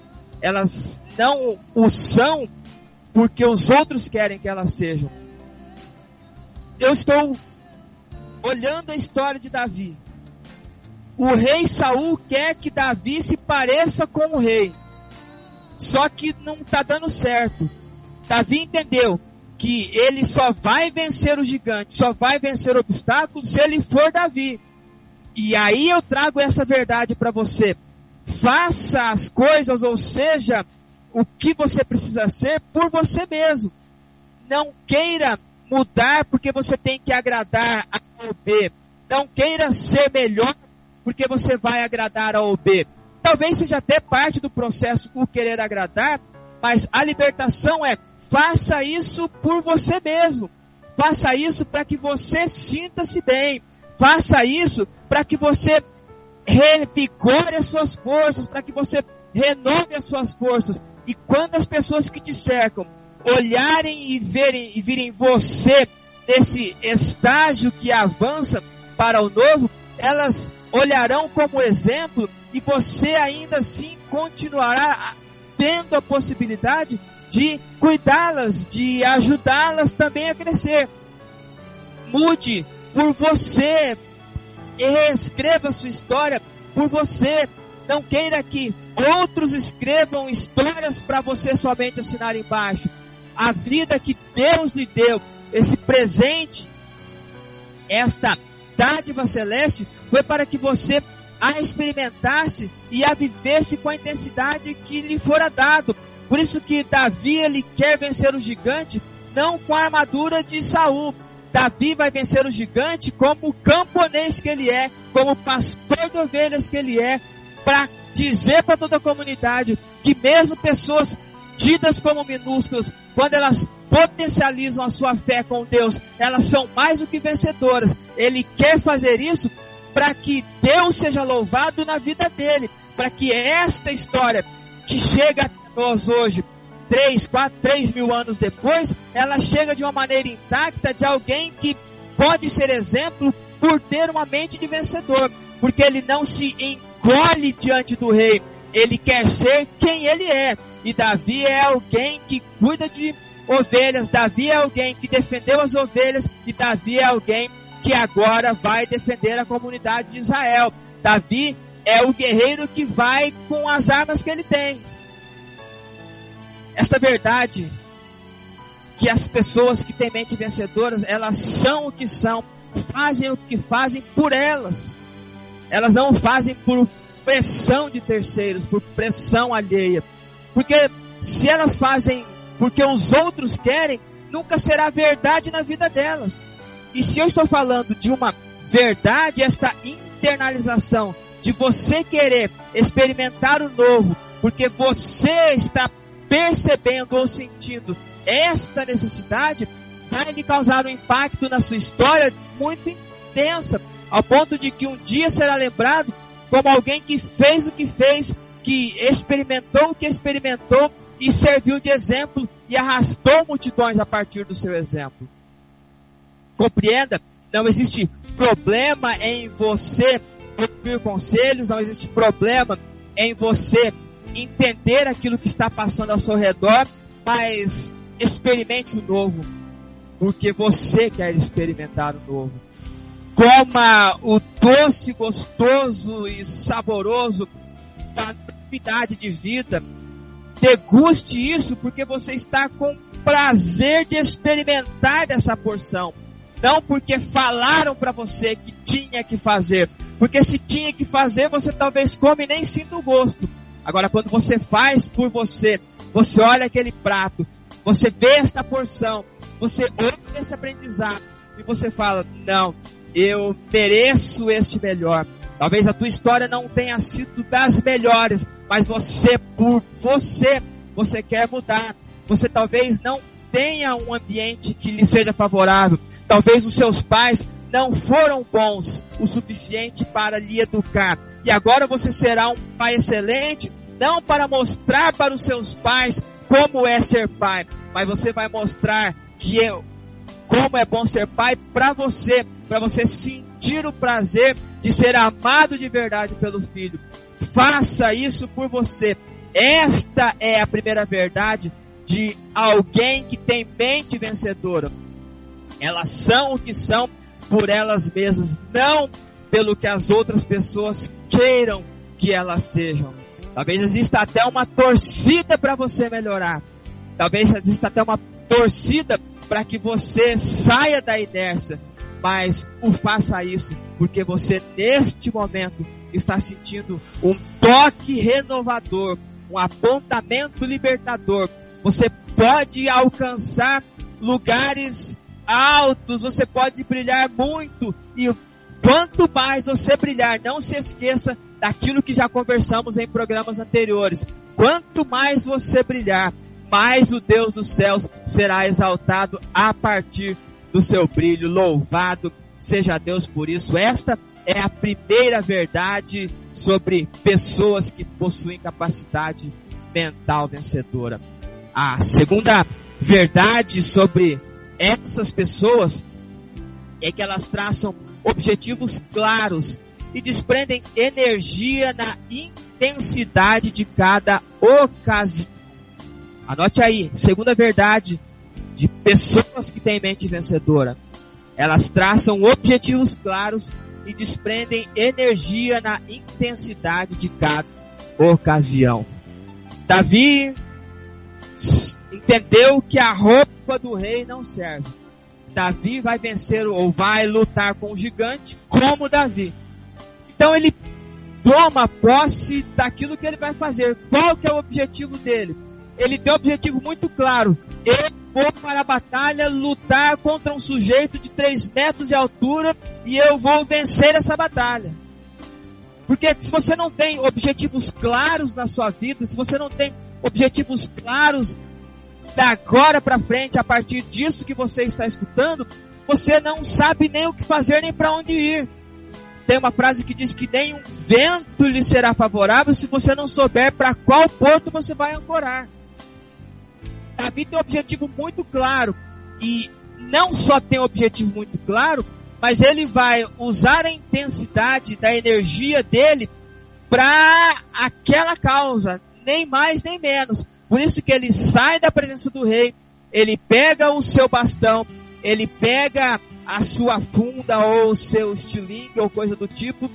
Elas não o são porque os outros querem que elas sejam. Eu estou olhando a história de Davi. O rei Saul quer que Davi se pareça com o rei. Só que não está dando certo. Davi entendeu que ele só vai vencer o gigante, só vai vencer obstáculos se ele for Davi. E aí eu trago essa verdade para você. Faça as coisas, ou seja, o que você precisa ser por você mesmo. Não queira mudar porque você tem que agradar a ou B. Não queira ser melhor porque você vai agradar a ou B. Talvez seja até parte do processo o querer agradar, mas a libertação é faça isso por você mesmo. Faça isso para que você sinta-se bem. Faça isso para que você revigore as suas forças, para que você renove as suas forças. E quando as pessoas que te cercam olharem e verem e virem você nesse estágio que avança para o novo, elas olharão como exemplo e você ainda assim continuará tendo a possibilidade de cuidá-las, de ajudá-las também a crescer. Mude por você, escreva sua história por você. Não queira que outros escrevam histórias para você somente assinar embaixo. A vida que Deus lhe deu, esse presente, esta dádiva celeste, foi para que você a experimentasse e a vivesse com a intensidade que lhe fora dado. Por isso que Davi ele quer vencer o gigante não com a armadura de Saul. Davi vai vencer o gigante como camponês que ele é, como pastor de ovelhas que ele é, para dizer para toda a comunidade que mesmo pessoas tidas como minúsculas, quando elas potencializam a sua fé com Deus, elas são mais do que vencedoras. Ele quer fazer isso para que Deus seja louvado na vida dele, para que esta história que chega nós hoje, três, quatro, três mil anos depois, ela chega de uma maneira intacta de alguém que pode ser exemplo por ter uma mente de vencedor, porque ele não se encolhe diante do rei, ele quer ser quem ele é. E Davi é alguém que cuida de ovelhas, Davi é alguém que defendeu as ovelhas, e Davi é alguém que agora vai defender a comunidade de Israel. Davi é o guerreiro que vai com as armas que ele tem. Essa verdade que as pessoas que têm mente vencedoras, elas são o que são, fazem o que fazem por elas. Elas não fazem por pressão de terceiros, por pressão alheia. Porque se elas fazem porque os outros querem, nunca será verdade na vida delas. E se eu estou falando de uma verdade, esta internalização de você querer experimentar o novo, porque você está percebendo ou sentindo esta necessidade, vai lhe causar um impacto na sua história muito intensa, ao ponto de que um dia será lembrado como alguém que fez o que fez, que experimentou o que experimentou e serviu de exemplo e arrastou multidões a partir do seu exemplo. Compreenda, não existe problema em você. Ouvir conselhos, não existe problema em você entender aquilo que está passando ao seu redor, mas experimente o novo, porque você quer experimentar o novo. Coma o doce, gostoso e saboroso da novidade de vida. Deguste isso porque você está com prazer de experimentar dessa porção. Não porque falaram para você que tinha que fazer. Porque se tinha que fazer, você talvez come e nem sinta o gosto. Agora, quando você faz por você, você olha aquele prato, você vê esta porção, você ouve esse aprendizado e você fala: Não, eu mereço este melhor. Talvez a tua história não tenha sido das melhores, mas você, por você, você quer mudar. Você talvez não tenha um ambiente que lhe seja favorável, Talvez os seus pais não foram bons o suficiente para lhe educar. E agora você será um pai excelente, não para mostrar para os seus pais como é ser pai, mas você vai mostrar que eu, como é bom ser pai para você, para você sentir o prazer de ser amado de verdade pelo filho. Faça isso por você. Esta é a primeira verdade de alguém que tem mente vencedora. Elas são o que são por elas mesmas, não pelo que as outras pessoas queiram que elas sejam. Talvez exista até uma torcida para você melhorar. Talvez exista até uma torcida para que você saia da inércia. Mas o faça isso porque você neste momento está sentindo um toque renovador, um apontamento libertador. Você pode alcançar lugares altos, você pode brilhar muito e quanto mais você brilhar, não se esqueça daquilo que já conversamos em programas anteriores. Quanto mais você brilhar, mais o Deus dos céus será exaltado a partir do seu brilho. Louvado seja Deus por isso. Esta é a primeira verdade sobre pessoas que possuem capacidade mental vencedora. A segunda verdade sobre essas pessoas é que elas traçam objetivos claros e desprendem energia na intensidade de cada ocasião. Anote aí, segunda verdade de pessoas que têm mente vencedora. Elas traçam objetivos claros e desprendem energia na intensidade de cada ocasião. Davi entendeu que a roupa do rei não serve. Davi vai vencer ou vai lutar com o gigante como Davi. Então ele toma posse daquilo que ele vai fazer. Qual que é o objetivo dele? Ele tem um objetivo muito claro. Eu vou para a batalha lutar contra um sujeito de 3 metros de altura e eu vou vencer essa batalha. Porque se você não tem objetivos claros na sua vida, se você não tem objetivos claros da agora para frente, a partir disso que você está escutando, você não sabe nem o que fazer nem para onde ir. Tem uma frase que diz que nem um vento lhe será favorável se você não souber para qual porto você vai ancorar. Davi tem um objetivo muito claro e não só tem um objetivo muito claro, mas ele vai usar a intensidade da energia dele para aquela causa, nem mais nem menos. Por isso que ele sai da presença do rei, ele pega o seu bastão, ele pega a sua funda ou o seu estilingue ou coisa do tipo.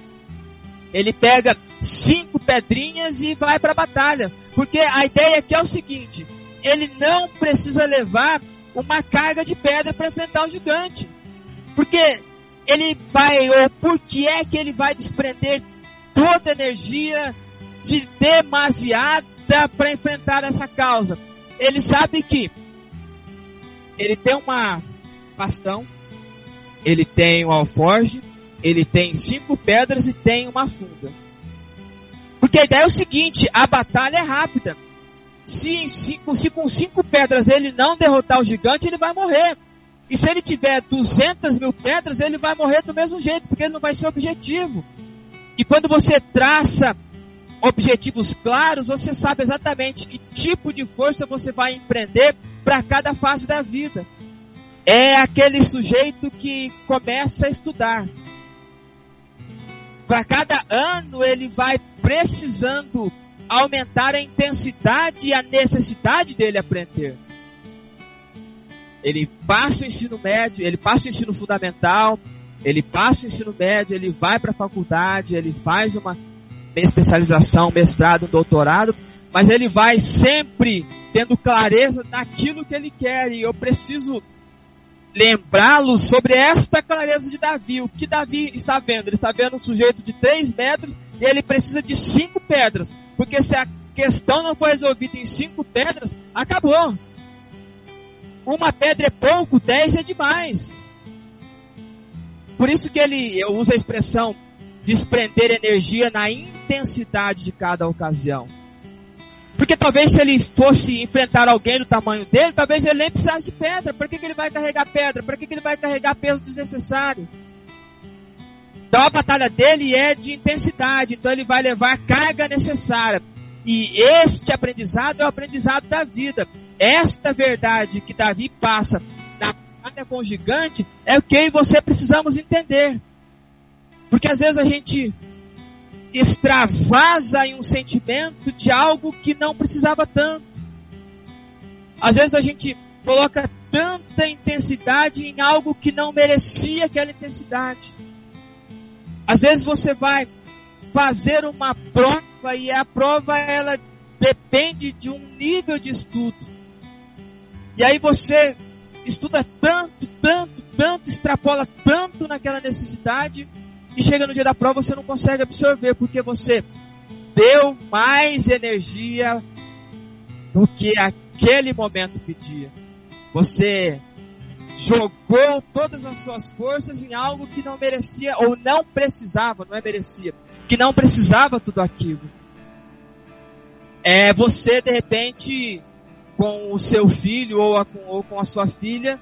Ele pega cinco pedrinhas e vai para a batalha. Porque a ideia aqui é o seguinte: ele não precisa levar uma carga de pedra para enfrentar o gigante. Porque ele vai, ou por que é que ele vai desprender toda a energia de para enfrentar essa causa? Ele sabe que ele tem uma bastão, ele tem um alforge, ele tem cinco pedras e tem uma funda. Porque a ideia é o seguinte, a batalha é rápida. Se, se, se com cinco pedras ele não derrotar o gigante, ele vai morrer. E se ele tiver 200 mil pedras, ele vai morrer do mesmo jeito, porque ele não vai ser objetivo. E quando você traça objetivos claros, você sabe exatamente que tipo de força você vai empreender para cada fase da vida é aquele sujeito que começa a estudar. Para cada ano ele vai precisando aumentar a intensidade e a necessidade dele aprender. Ele passa o ensino médio, ele passa o ensino fundamental, ele passa o ensino médio, ele vai para a faculdade, ele faz uma especialização, mestrado, doutorado, mas ele vai sempre tendo clareza daquilo que ele quer e eu preciso lembrá-los sobre esta clareza de Davi. O que Davi está vendo? Ele está vendo um sujeito de 3 metros e ele precisa de 5 pedras. Porque se a questão não for resolvida em 5 pedras, acabou. Uma pedra é pouco, 10 é demais. Por isso que ele usa a expressão desprender energia na intensidade de cada ocasião. Porque talvez se ele fosse enfrentar alguém do tamanho dele, talvez ele nem precisasse de pedra. Para que, que ele vai carregar pedra? Para que, que ele vai carregar peso desnecessário? Então a batalha dele é de intensidade, então ele vai levar a carga necessária. E este aprendizado é o aprendizado da vida. Esta verdade que Davi passa na batalha com o gigante é o que você precisamos entender. Porque às vezes a gente extravasa em um sentimento de algo que não precisava tanto. Às vezes a gente coloca tanta intensidade em algo que não merecia aquela intensidade. Às vezes você vai fazer uma prova e a prova ela depende de um nível de estudo. E aí você estuda tanto, tanto, tanto, extrapola tanto naquela necessidade e chega no dia da prova você não consegue absorver porque você deu mais energia do que aquele momento pedia. Você jogou todas as suas forças em algo que não merecia ou não precisava, não é merecia, que não precisava tudo aquilo. É você de repente com o seu filho ou, a, ou com a sua filha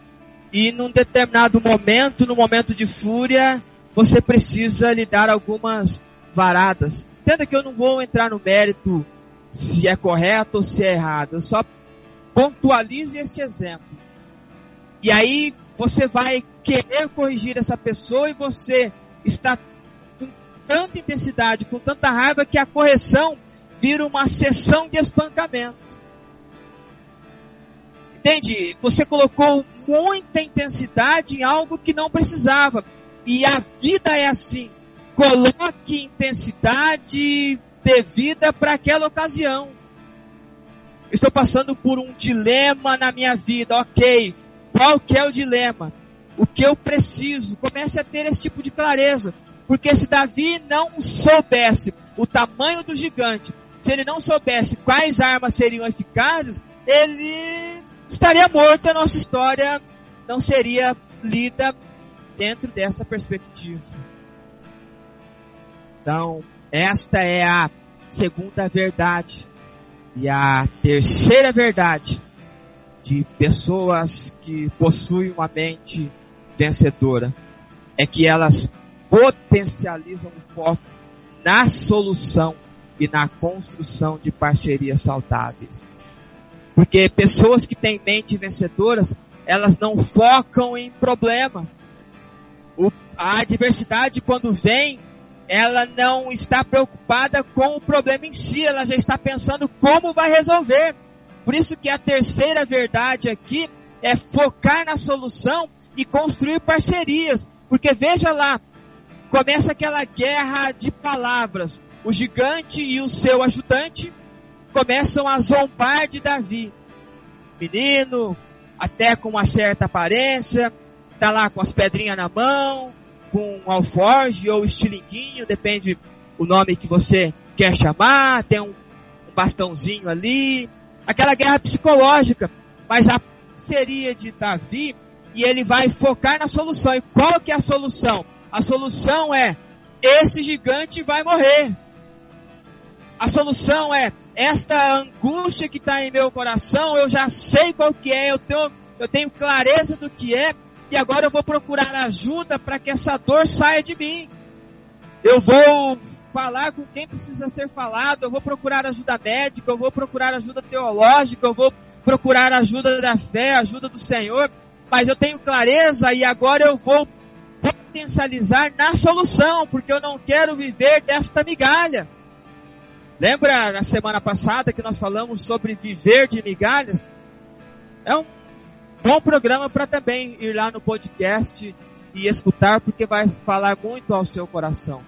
e num determinado momento, no momento de fúria, você precisa lhe dar algumas varadas. Entenda que eu não vou entrar no mérito se é correto ou se é errado. Eu só pontualize este exemplo. E aí você vai querer corrigir essa pessoa e você está com tanta intensidade, com tanta raiva que a correção vira uma sessão de espancamento. Entende? Você colocou muita intensidade em algo que não precisava. E a vida é assim. Coloque intensidade devida para aquela ocasião. Estou passando por um dilema na minha vida, ok. Qual que é o dilema? O que eu preciso? Comece a ter esse tipo de clareza. Porque se Davi não soubesse o tamanho do gigante, se ele não soubesse quais armas seriam eficazes, ele estaria morto, a nossa história não seria lida dentro dessa perspectiva. Então, esta é a segunda verdade. E a terceira verdade de pessoas que possuem uma mente vencedora é que elas potencializam o foco na solução e na construção de parcerias saudáveis. Porque pessoas que têm mente vencedoras, elas não focam em problema. O, a adversidade quando vem, ela não está preocupada com o problema em si, ela já está pensando como vai resolver. Por isso que a terceira verdade aqui é focar na solução e construir parcerias. Porque veja lá, começa aquela guerra de palavras. O gigante e o seu ajudante começam a zombar de Davi. Menino, até com uma certa aparência, tá lá com as pedrinhas na mão, com um alforge ou estilinguinho, depende o nome que você quer chamar, tem um, um bastãozinho ali, aquela guerra psicológica, mas a seria de Davi e ele vai focar na solução. E qual que é a solução? A solução é esse gigante vai morrer. A solução é esta angústia que está em meu coração, eu já sei qual que é, eu tenho, eu tenho clareza do que é, e agora eu vou procurar ajuda para que essa dor saia de mim. Eu vou falar com quem precisa ser falado, eu vou procurar ajuda médica, eu vou procurar ajuda teológica, eu vou procurar ajuda da fé, ajuda do Senhor, mas eu tenho clareza e agora eu vou potencializar na solução, porque eu não quero viver desta migalha. Lembra na semana passada que nós falamos sobre viver de migalhas? É um bom programa para também ir lá no podcast e escutar, porque vai falar muito ao seu coração.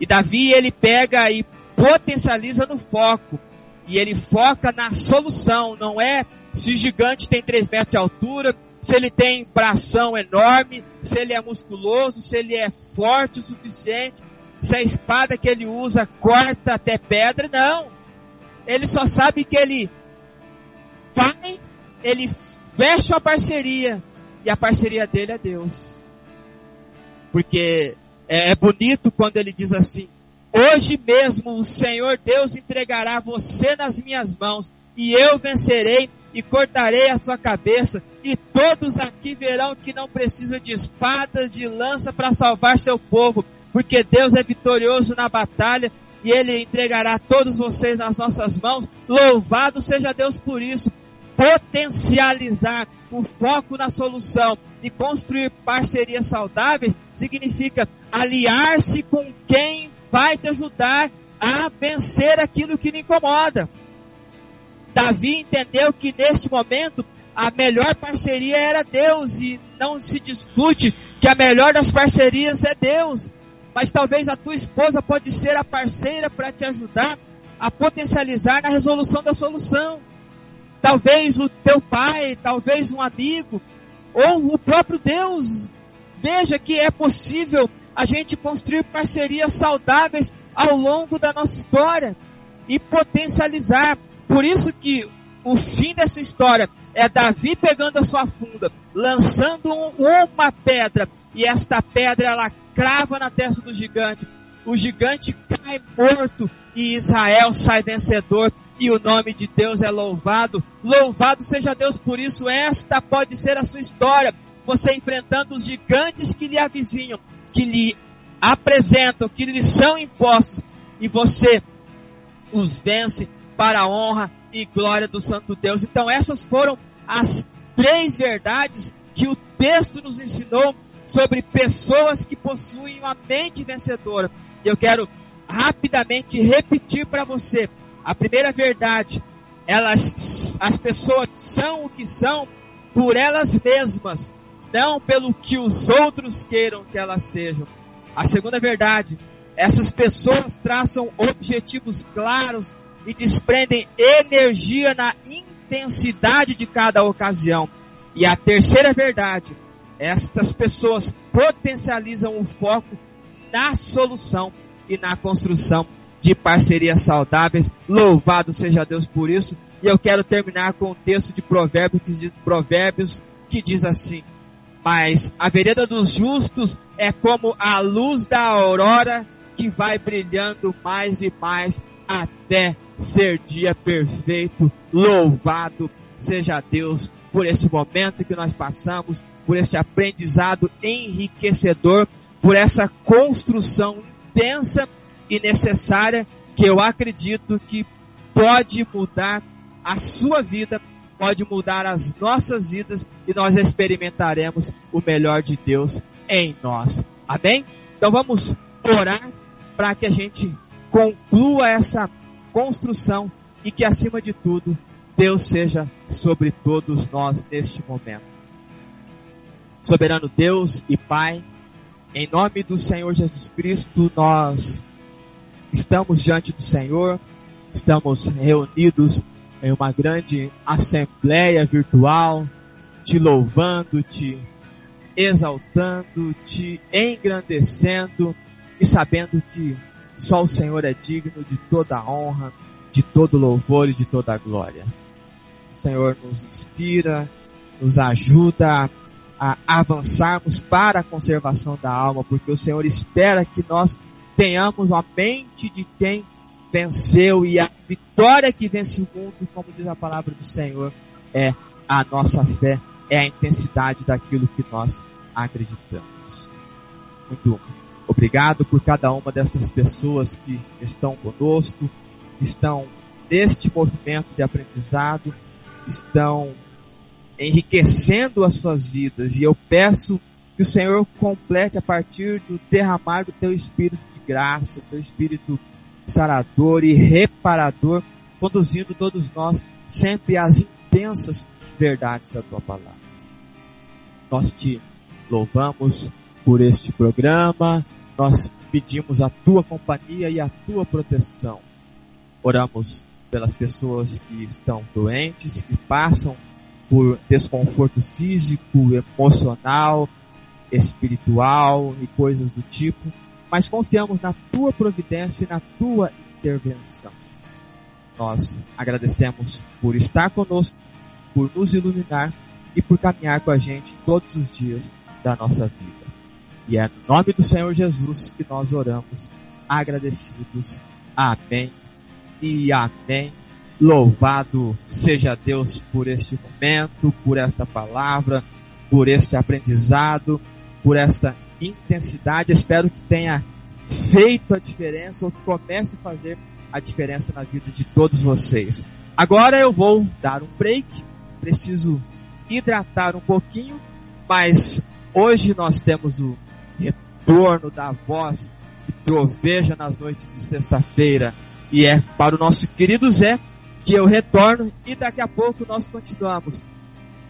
E Davi ele pega e potencializa no foco. E ele foca na solução, não é se o gigante tem 3 metros de altura, se ele tem bração enorme, se ele é musculoso, se ele é forte o suficiente se a espada que ele usa corta até pedra, não. Ele só sabe que ele vai, ele fecha a parceria, e a parceria dele é Deus. Porque é, é bonito quando ele diz assim, hoje mesmo o Senhor Deus entregará você nas minhas mãos, e eu vencerei e cortarei a sua cabeça, e todos aqui verão que não precisa de espadas, de lança para salvar seu povo, porque Deus é vitorioso na batalha e Ele entregará todos vocês nas nossas mãos. Louvado seja Deus por isso. Potencializar o foco na solução e construir parcerias saudáveis significa aliar-se com quem vai te ajudar a vencer aquilo que lhe incomoda. Davi entendeu que neste momento a melhor parceria era Deus e não se discute que a melhor das parcerias é Deus. Mas talvez a tua esposa pode ser a parceira para te ajudar a potencializar na resolução da solução. Talvez o teu pai, talvez um amigo, ou o próprio Deus. Veja que é possível a gente construir parcerias saudáveis ao longo da nossa história e potencializar. Por isso que o fim dessa história é Davi pegando a sua funda, lançando um, uma pedra, e esta pedra ela crava na testa do gigante. O gigante cai morto e Israel sai vencedor e o nome de Deus é louvado. Louvado seja Deus por isso. Esta pode ser a sua história. Você enfrentando os gigantes que lhe avizinham, que lhe apresentam, que lhe são impostos e você os vence para a honra e glória do Santo Deus. Então essas foram as três verdades que o texto nos ensinou sobre pessoas que possuem uma mente vencedora. Eu quero rapidamente repetir para você. A primeira verdade, elas, as pessoas são o que são por elas mesmas, não pelo que os outros queiram que elas sejam. A segunda verdade, essas pessoas traçam objetivos claros e desprendem energia na intensidade de cada ocasião. E a terceira verdade, estas pessoas potencializam o foco na solução e na construção de parcerias saudáveis. Louvado seja Deus por isso. E eu quero terminar com um texto de Provérbios que diz, Provérbios que diz assim: Mas a vereda dos justos é como a luz da aurora que vai brilhando mais e mais até ser dia perfeito. Louvado seja Deus por esse momento que nós passamos, por esse aprendizado enriquecedor, por essa construção intensa e necessária que eu acredito que pode mudar a sua vida, pode mudar as nossas vidas e nós experimentaremos o melhor de Deus em nós. Amém? Então vamos orar para que a gente conclua essa construção e que acima de tudo Deus seja sobre todos nós neste momento. Soberano Deus e Pai, em nome do Senhor Jesus Cristo, nós estamos diante do Senhor, estamos reunidos em uma grande assembleia virtual, te louvando, te exaltando, te engrandecendo e sabendo que só o Senhor é digno de toda a honra, de todo louvor e de toda a glória. O Senhor nos inspira, nos ajuda a avançarmos para a conservação da alma, porque o Senhor espera que nós tenhamos a mente de quem venceu e a vitória que vence o mundo, como diz a palavra do Senhor, é a nossa fé, é a intensidade daquilo que nós acreditamos. Muito Obrigado por cada uma dessas pessoas que estão conosco, estão neste movimento de aprendizado, estão enriquecendo as suas vidas. E eu peço que o Senhor complete a partir do derramar do teu espírito de graça, teu espírito sarador e reparador, conduzindo todos nós sempre às intensas verdades da tua palavra. Nós te louvamos por este programa, nós pedimos a tua companhia e a tua proteção. Oramos pelas pessoas que estão doentes, que passam por desconforto físico, emocional, espiritual e coisas do tipo, mas confiamos na tua providência e na tua intervenção. Nós agradecemos por estar conosco, por nos iluminar e por caminhar com a gente todos os dias da nossa vida. E é no nome do Senhor Jesus que nós oramos, agradecidos. Amém e amém. Louvado seja Deus por este momento, por esta palavra, por este aprendizado, por esta intensidade. Espero que tenha feito a diferença ou que comece a fazer a diferença na vida de todos vocês. Agora eu vou dar um break, preciso hidratar um pouquinho, mas hoje nós temos o retorno da voz que troveja nas noites de sexta-feira e é para o nosso querido Zé que eu retorno e daqui a pouco nós continuamos.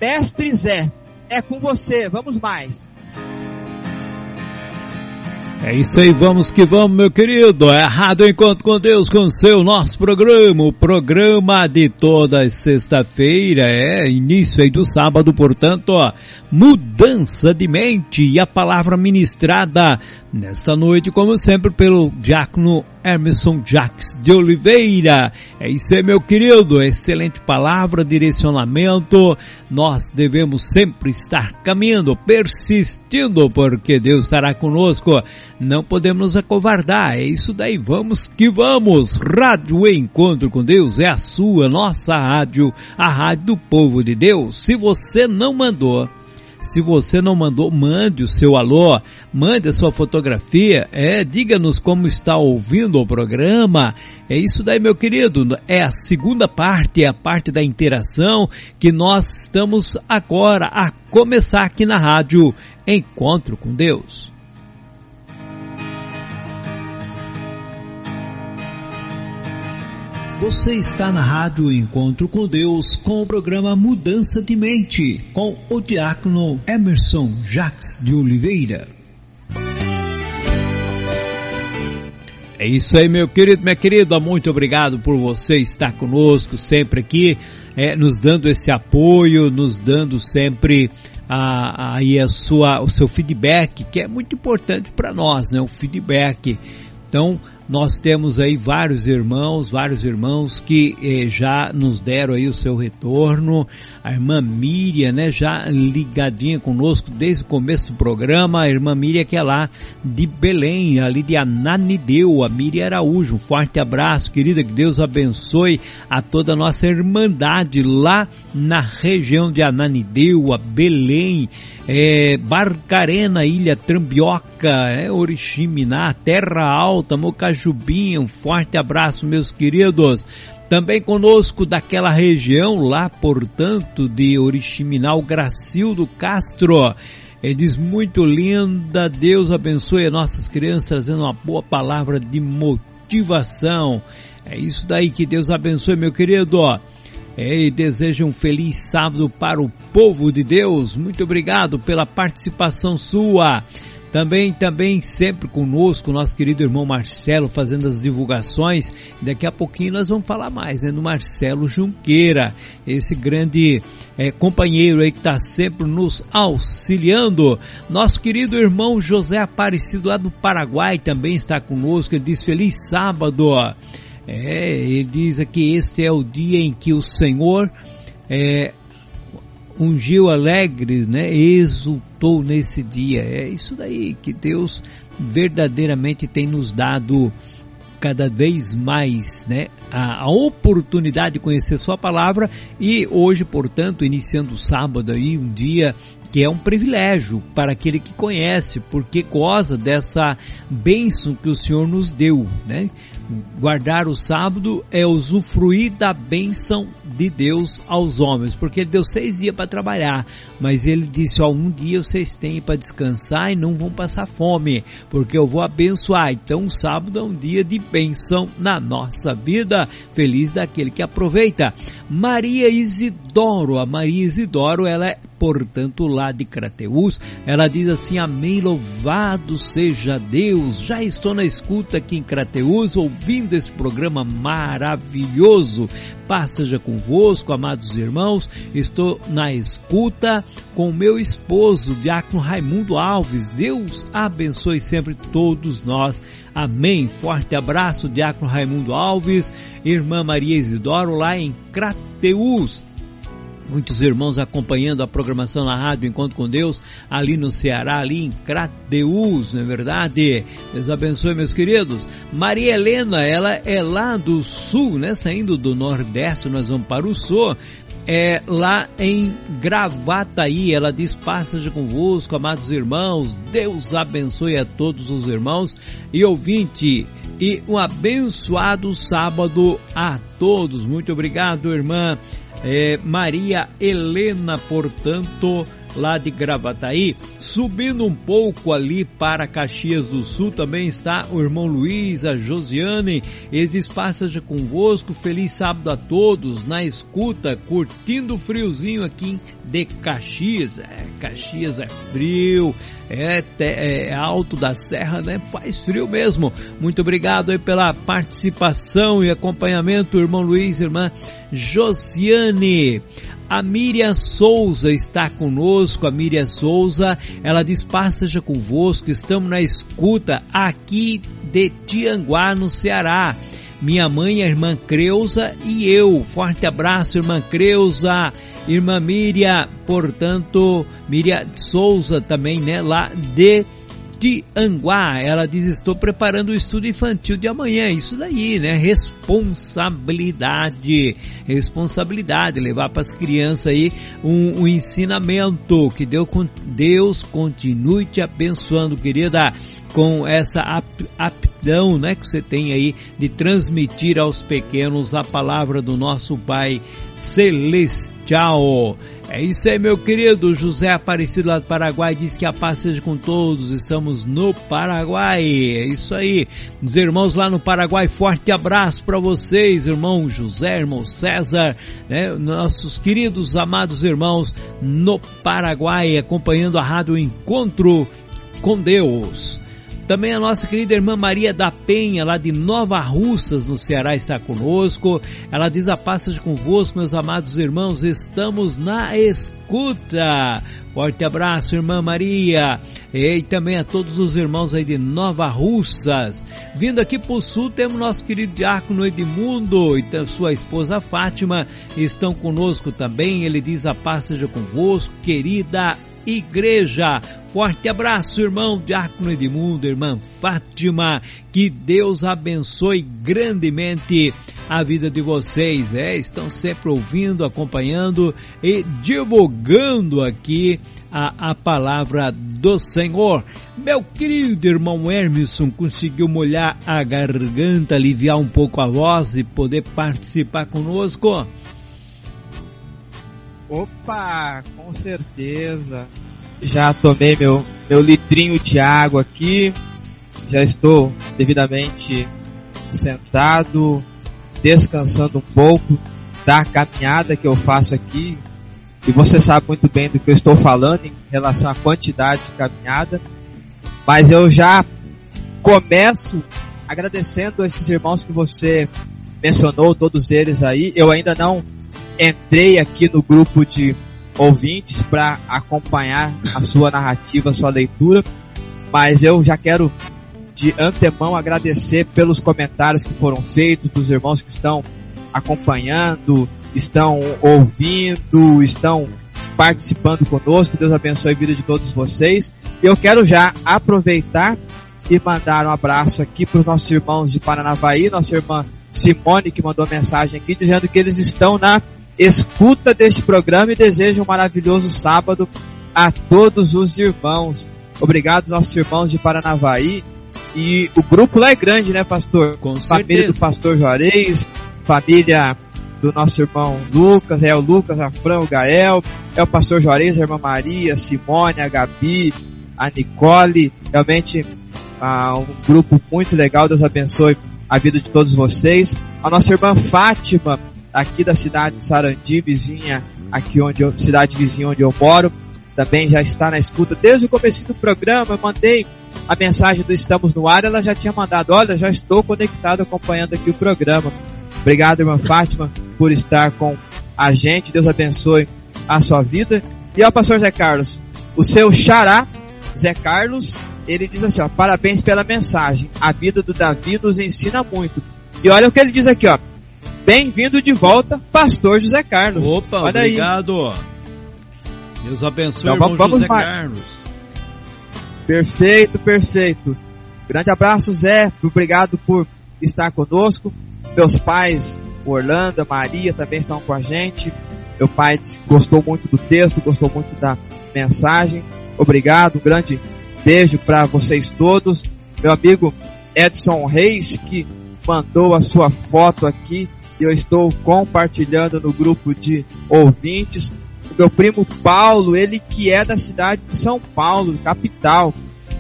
Mestre Zé, é com você, vamos mais. É isso aí, vamos que vamos, meu querido. É Rádio Encontro com Deus com o seu nosso programa, o programa de toda sexta-feira, é início aí do sábado, portanto, ó, mudança de mente e a palavra ministrada nesta noite, como sempre, pelo diácono Emerson Jacques de Oliveira. É isso aí, meu querido. Excelente palavra, direcionamento. Nós devemos sempre estar caminhando, persistindo, porque Deus estará conosco. Não podemos nos acovardar. É isso daí. Vamos que vamos. Rádio Encontro com Deus é a sua, nossa rádio, a rádio do povo de Deus. Se você não mandou, se você não mandou, mande o seu alô, mande a sua fotografia, é, diga-nos como está ouvindo o programa. É isso daí, meu querido. É a segunda parte, é a parte da interação que nós estamos agora a começar aqui na rádio Encontro com Deus. Você está na Rádio Encontro com Deus com o programa Mudança de Mente com o diácono Emerson Jacques de Oliveira. É isso aí, meu querido, minha querida. Muito obrigado por você estar conosco sempre aqui, é, nos dando esse apoio, nos dando sempre a, a, a sua, o seu feedback, que é muito importante para nós, né? O feedback. Então, nós temos aí vários irmãos, vários irmãos que eh, já nos deram aí o seu retorno. A irmã Miriam, né, já ligadinha conosco desde o começo do programa. A irmã Miriam que é lá de Belém, ali de Ananideu, a Miriam Araújo. Um forte abraço, querida, que Deus abençoe a toda a nossa irmandade lá na região de Ananideu, a Belém é, Barcarena, Ilha Trambioca, é, Oriximiná, Terra Alta, Mocajubinha, um forte abraço meus queridos. Também conosco daquela região lá, portanto, de Oriximiná, Gracildo Castro. Ele diz muito linda, Deus abençoe as nossas crianças, trazendo uma boa palavra de motivação. É isso daí que Deus abençoe, meu querido. É, e desejo um feliz sábado para o povo de Deus. Muito obrigado pela participação sua. Também, também sempre conosco, nosso querido irmão Marcelo fazendo as divulgações. Daqui a pouquinho nós vamos falar mais, né? Do Marcelo Junqueira, esse grande é, companheiro aí que está sempre nos auxiliando. Nosso querido irmão José Aparecido lá do Paraguai também está conosco. Ele diz feliz sábado. É, ele diz aqui: este é o dia em que o Senhor é, ungiu alegre, né? Exultou nesse dia. É isso daí que Deus verdadeiramente tem nos dado cada vez mais, né? A, a oportunidade de conhecer Sua palavra e hoje, portanto, iniciando o sábado aí, um dia que é um privilégio para aquele que conhece, porque goza dessa bênção que o Senhor nos deu, né? Guardar o sábado é usufruir da bênção de Deus aos homens, porque ele deu seis dias para trabalhar, mas ele disse: ó, um dia vocês têm para descansar e não vão passar fome, porque eu vou abençoar. Então, o sábado é um dia de bênção na nossa vida. Feliz daquele que aproveita. Maria Isidoro, a Maria Isidoro, ela é portanto, lá de Crateus, ela diz assim: Amém, louvado seja Deus. Já estou na escuta aqui em Crateus, ouvindo esse programa maravilhoso. Paz seja convosco, amados irmãos. Estou na escuta com meu esposo, Diácono Raimundo Alves. Deus abençoe sempre todos nós. Amém. Forte abraço, Diácono Raimundo Alves, irmã Maria Isidoro, lá em Crateus muitos irmãos acompanhando a programação na rádio Encontro com Deus, ali no Ceará, ali em Crateus, não é verdade? Deus abençoe, meus queridos. Maria Helena, ela é lá do sul, né? Saindo do nordeste, nós vamos para o sul. é lá em Gravataí. Ela diz: Passa-se convosco, amados irmãos. Deus abençoe a todos os irmãos e ouvinte. E um abençoado sábado a todos. Muito obrigado, irmã é, Maria Helena, portanto lá de Gravataí. Subindo um pouco ali para Caxias do Sul também está o irmão Luiz, a Josiane. Eles passagem convosco. Feliz sábado a todos na escuta, curtindo o friozinho aqui de Caxias. É, Caxias é frio, é, é, alto da serra, né? Faz frio mesmo. Muito obrigado aí pela participação e acompanhamento, irmão Luiz, irmã Josiane. A Miriam Souza está conosco, a Miriam Souza, ela diz, passa convosco, estamos na escuta aqui de Tianguá, no Ceará. Minha mãe, a irmã Creuza e eu. Forte abraço, irmã Creuza. Irmã Miriam, portanto, Miriam Souza também, né, lá de Tianguá. Ela diz: Estou preparando o estudo infantil de amanhã. Isso daí, né? Responsabilidade. Responsabilidade. Levar para as crianças aí um, um ensinamento. Que Deus, Deus continue te abençoando, querida com essa aptidão né, que você tem aí de transmitir aos pequenos a palavra do nosso Pai Celestial. É isso aí, meu querido. José Aparecido lá do Paraguai diz que a paz seja com todos. Estamos no Paraguai. É isso aí. Os irmãos lá no Paraguai, forte abraço para vocês, irmão José, irmão César, né? nossos queridos, amados irmãos no Paraguai, acompanhando a Rádio Encontro com Deus. Também a nossa querida irmã Maria da Penha, lá de Nova Russas, no Ceará, está conosco. Ela diz a paz convosco, meus amados irmãos, estamos na escuta. Forte abraço, irmã Maria. E também a todos os irmãos aí de Nova Russas. Vindo aqui para o sul, temos nosso querido diácono Edmundo e sua esposa Fátima. Estão conosco também. Ele diz a paz seja convosco, querida igreja. Forte abraço, irmão Diácono Edmundo, irmã Fátima. Que Deus abençoe grandemente a vida de vocês. É, estão sempre ouvindo, acompanhando e divulgando aqui a, a palavra do Senhor. Meu querido irmão Hermisson conseguiu molhar a garganta, aliviar um pouco a voz e poder participar conosco? Opa, com certeza. Já tomei meu, meu litrinho de água aqui. Já estou devidamente sentado, descansando um pouco da caminhada que eu faço aqui. E você sabe muito bem do que eu estou falando em relação à quantidade de caminhada. Mas eu já começo agradecendo a esses irmãos que você mencionou, todos eles aí. Eu ainda não entrei aqui no grupo de ouvintes para acompanhar a sua narrativa, a sua leitura, mas eu já quero de antemão agradecer pelos comentários que foram feitos, dos irmãos que estão acompanhando, estão ouvindo, estão participando conosco. Deus abençoe a vida de todos vocês. Eu quero já aproveitar e mandar um abraço aqui para os nossos irmãos de Paranavaí, nossa irmã Simone que mandou mensagem aqui dizendo que eles estão na escuta deste programa e desejo um maravilhoso sábado a todos os irmãos. Obrigado, nossos irmãos de Paranavaí. E o grupo lá é grande, né, pastor? Com família certeza. do pastor Juarez, família do nosso irmão Lucas, é o Lucas, a Fran, o Gael, é o pastor Juarez, a irmã Maria, a Simone, a Gabi, a Nicole. Realmente, ah, um grupo muito legal. Deus abençoe a vida de todos vocês. A nossa irmã Fátima, aqui da cidade de Sarandi, vizinha, aqui onde eu, cidade vizinha onde eu moro, também já está na escuta. Desde o começo do programa, eu mandei a mensagem do Estamos no Ar, ela já tinha mandado, olha, já estou conectado acompanhando aqui o programa. Obrigado, irmã Fátima, por estar com a gente. Deus abençoe a sua vida. E ao pastor Zé Carlos, o seu xará, Zé Carlos, ele diz assim, ó, parabéns pela mensagem. A vida do Davi nos ensina muito. E olha o que ele diz aqui, ó. Bem-vindo de volta, pastor José Carlos. Opa, olha obrigado. Aí. Deus abençoe então, irmão vamos, José vamos Carlos. Perfeito, perfeito. Grande abraço, Zé. Obrigado por estar conosco. Meus pais, Orlando, Maria também estão com a gente. Meu pai gostou muito do texto, gostou muito da mensagem. Obrigado, grande beijo para vocês todos. Meu amigo Edson Reis, que mandou a sua foto aqui, eu estou compartilhando no grupo de ouvintes. O meu primo Paulo, ele que é da cidade de São Paulo, capital.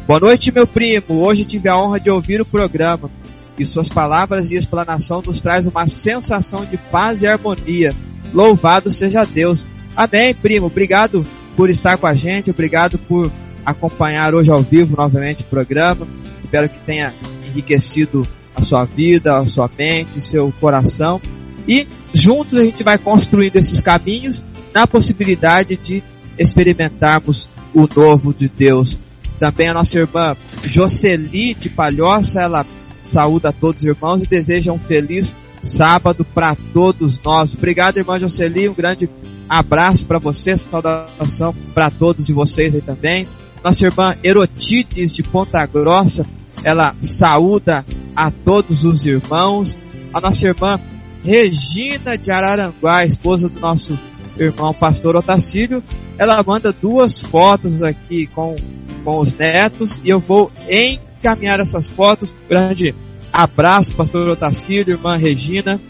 Boa noite, meu primo. Hoje tive a honra de ouvir o programa. E suas palavras e explanação nos traz uma sensação de paz e harmonia. Louvado seja Deus. Amém, primo. Obrigado por estar com a gente. Obrigado por acompanhar hoje ao vivo novamente o programa. Espero que tenha enriquecido a sua vida, a sua mente, seu coração. E juntos a gente vai construindo esses caminhos na possibilidade de experimentarmos o novo de Deus. Também a nossa irmã Jocely de Palhoça, ela saúda a todos os irmãos e deseja um feliz sábado para todos nós. Obrigado, irmã Jocely, um grande abraço para você, saudação para todos de vocês aí também. Nossa irmã Erotides de Ponta Grossa, ela saúda a todos os irmãos. A nossa irmã Regina de Araranguá, esposa do nosso irmão pastor Otacílio, ela manda duas fotos aqui com, com os netos e eu vou encaminhar essas fotos. Grande abraço, pastor Otacílio, irmã Regina.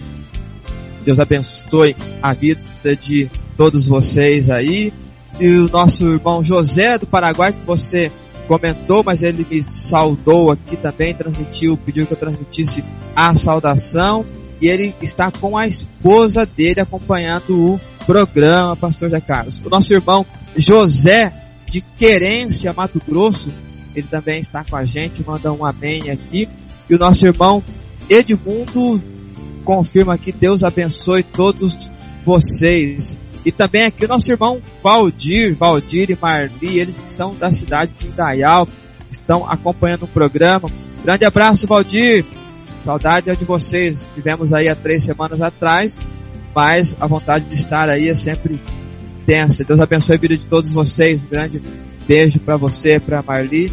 Deus abençoe a vida de todos vocês aí. E o nosso irmão José do Paraguai, que você comentou, mas ele me saudou aqui também, transmitiu, pediu que eu transmitisse a saudação. E ele está com a esposa dele acompanhando o programa, pastor José Carlos. O nosso irmão José de Querência, Mato Grosso, ele também está com a gente, manda um amém aqui. E o nosso irmão Edmundo confirma que Deus abençoe todos vocês. E também aqui o nosso irmão Valdir, Valdir e Marli, eles que são da cidade de Indaial, estão acompanhando o programa. Grande abraço, Valdir. Saudade é de vocês. Tivemos aí há três semanas atrás, mas a vontade de estar aí é sempre tensa. Deus abençoe a vida de todos vocês. Um grande beijo para você, para Marli.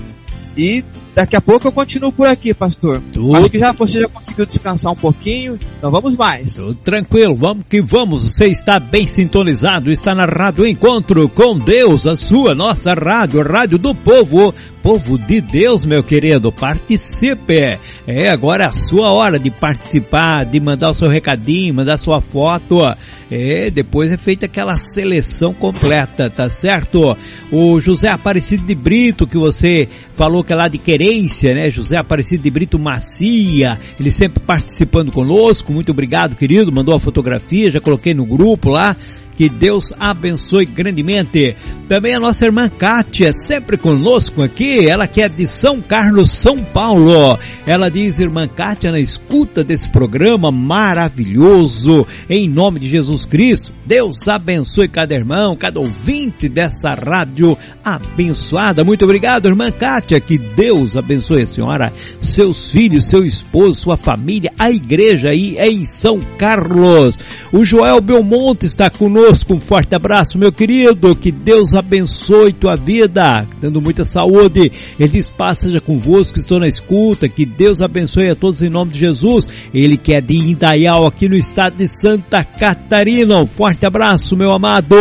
E daqui a pouco eu continuo por aqui, pastor. Tudo. Acho que já você já conseguiu descansar um pouquinho, então vamos mais. Tudo tranquilo, vamos que vamos. Você está bem sintonizado, está na Rádio Encontro com Deus, a sua, nossa rádio, a rádio do povo, povo de Deus, meu querido. Participe. É agora a sua hora de participar, de mandar o seu recadinho, mandar sua foto. É, depois é feita aquela seleção completa, tá certo? O José Aparecido de Brito, que você falou que é lá de Querência, né? José Aparecido de Brito Macia, ele sempre participando conosco. Muito obrigado, querido. Mandou a fotografia, já coloquei no grupo lá. Que Deus abençoe grandemente. Também a nossa irmã Kátia, sempre conosco aqui, ela que é de São Carlos, São Paulo. Ela diz, irmã Kátia, na escuta desse programa maravilhoso, em nome de Jesus Cristo, Deus abençoe cada irmão, cada ouvinte dessa rádio abençoada. Muito obrigado, irmã Kátia, que Deus abençoe a senhora, seus filhos, seu esposo, sua família, a igreja aí em São Carlos. O Joel Belmonte está conosco conosco. Um forte abraço, meu querido. Que Deus abençoe tua vida, dando muita saúde. Ele diz: paz seja convosco, estou na escuta. Que Deus abençoe a todos em nome de Jesus. Ele que é de Indaial, aqui no estado de Santa Catarina. Um forte abraço, meu amado.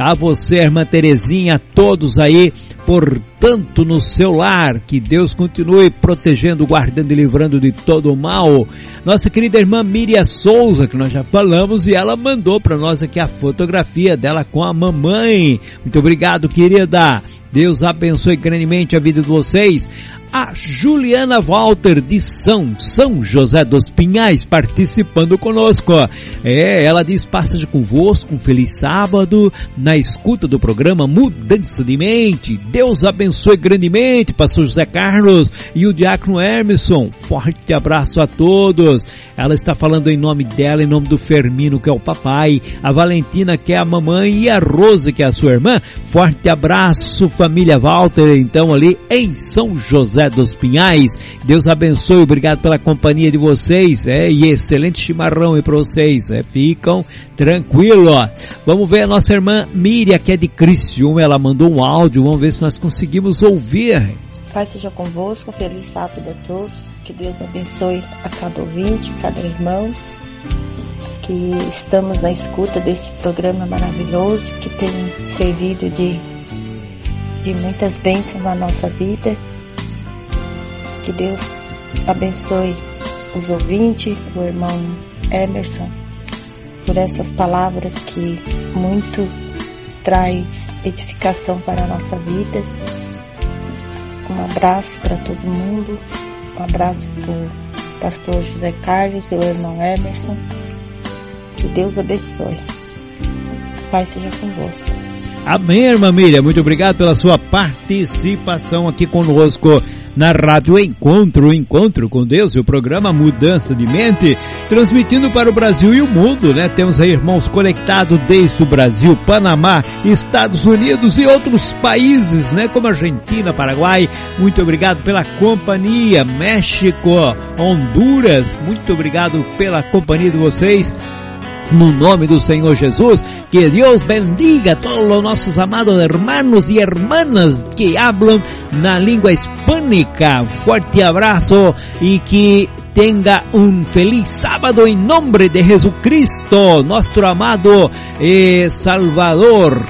A você, irmã Terezinha, a todos aí portanto, no seu lar. Que Deus continue protegendo, guardando e livrando de todo o mal. Nossa querida irmã Miriam Souza, que nós já falamos, e ela mandou para nós aqui a fotografia dela com a mamãe. Muito obrigado, querida. Deus abençoe grandemente a vida de vocês a Juliana Walter de São, São José dos Pinhais participando conosco. É, ela diz, passa convosco, um feliz sábado, na escuta do programa Mudança de Mente. Deus abençoe grandemente, pastor José Carlos e o diácono Emerson. Forte abraço a todos. Ela está falando em nome dela, em nome do Fermino, que é o papai, a Valentina, que é a mamãe, e a Rosa, que é a sua irmã. Forte abraço, família Walter, então ali em São José dos Pinhais. Deus abençoe, obrigado pela companhia de vocês, é, e excelente chimarrão aí para vocês, é, ficam tranquilo. Vamos ver a nossa irmã Miriam, que é de Criciúma, ela mandou um áudio, vamos ver se nós conseguimos ouvir. Pai seja convosco, feliz sábado a todos, que Deus abençoe a cada ouvinte, cada irmão. que estamos na escuta desse programa maravilhoso que tem servido de, de muitas bênçãos na nossa vida. Que Deus abençoe os ouvintes, o irmão Emerson, por essas palavras que muito traz edificação para a nossa vida. Um abraço para todo mundo, um abraço para o pastor José Carlos e o irmão Emerson. Que Deus abençoe. Pai seja convosco. Amém, irmã Miriam. Muito obrigado pela sua participação aqui conosco na Rádio Encontro, Encontro com Deus, o programa Mudança de Mente, transmitindo para o Brasil e o mundo, né? Temos aí irmãos conectados desde o Brasil, Panamá, Estados Unidos e outros países, né? Como Argentina, Paraguai. Muito obrigado pela companhia, México, Honduras. Muito obrigado pela companhia de vocês no nome do Senhor Jesus. Que Deus bendiga todos os nossos amados hermanos e hermanas que hablam na língua hispânica. Forte abraço e que tenga um feliz sábado em nome de Jesucristo, nosso amado eh, Salvador.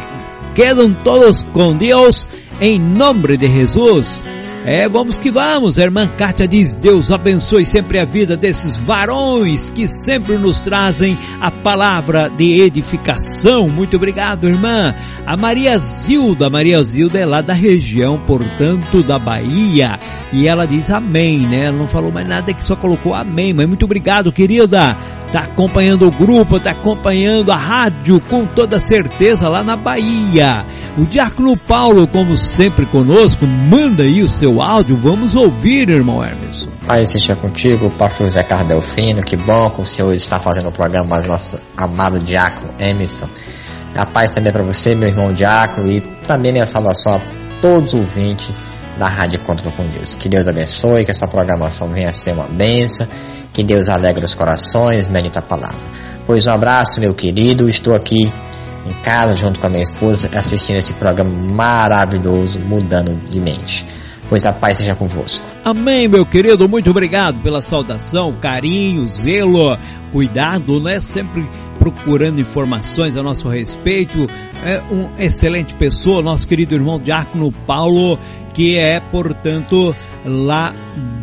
Quedam todos com Deus em nome de Jesus. É, vamos que vamos. A irmã Kátia diz: Deus abençoe sempre a vida desses varões que sempre nos trazem a palavra de edificação. Muito obrigado, irmã. A Maria Zilda, Maria Zilda é lá da região, portanto, da Bahia. E ela diz amém, né? Ela não falou mais nada, que só colocou amém. Mas muito obrigado, querida. Tá acompanhando o grupo, tá acompanhando a rádio com toda certeza lá na Bahia. O Diácono Paulo, como sempre conosco, manda aí o seu áudio. Vamos ouvir, irmão Hermes. Pai, seja contigo, pastor José Carlos Delfino. Que bom que o senhor está fazendo o programa, nosso amado Diácono Emerson. A paz também para você, meu irmão Diácono, e também minha saudação a todos os ouvintes da Rádio Encontro com Deus. Que Deus abençoe, que essa programação venha a ser uma benção que Deus alegre os corações, medita a palavra. Pois um abraço, meu querido. Estou aqui em casa junto com a minha esposa assistindo esse programa maravilhoso, mudando de mente. Pois a paz seja convosco. Amém, meu querido. Muito obrigado pela saudação, carinho, zelo, cuidado, né? Sempre procurando informações a nosso respeito. É um excelente pessoa, nosso querido irmão Diácono Paulo, que é, portanto, lá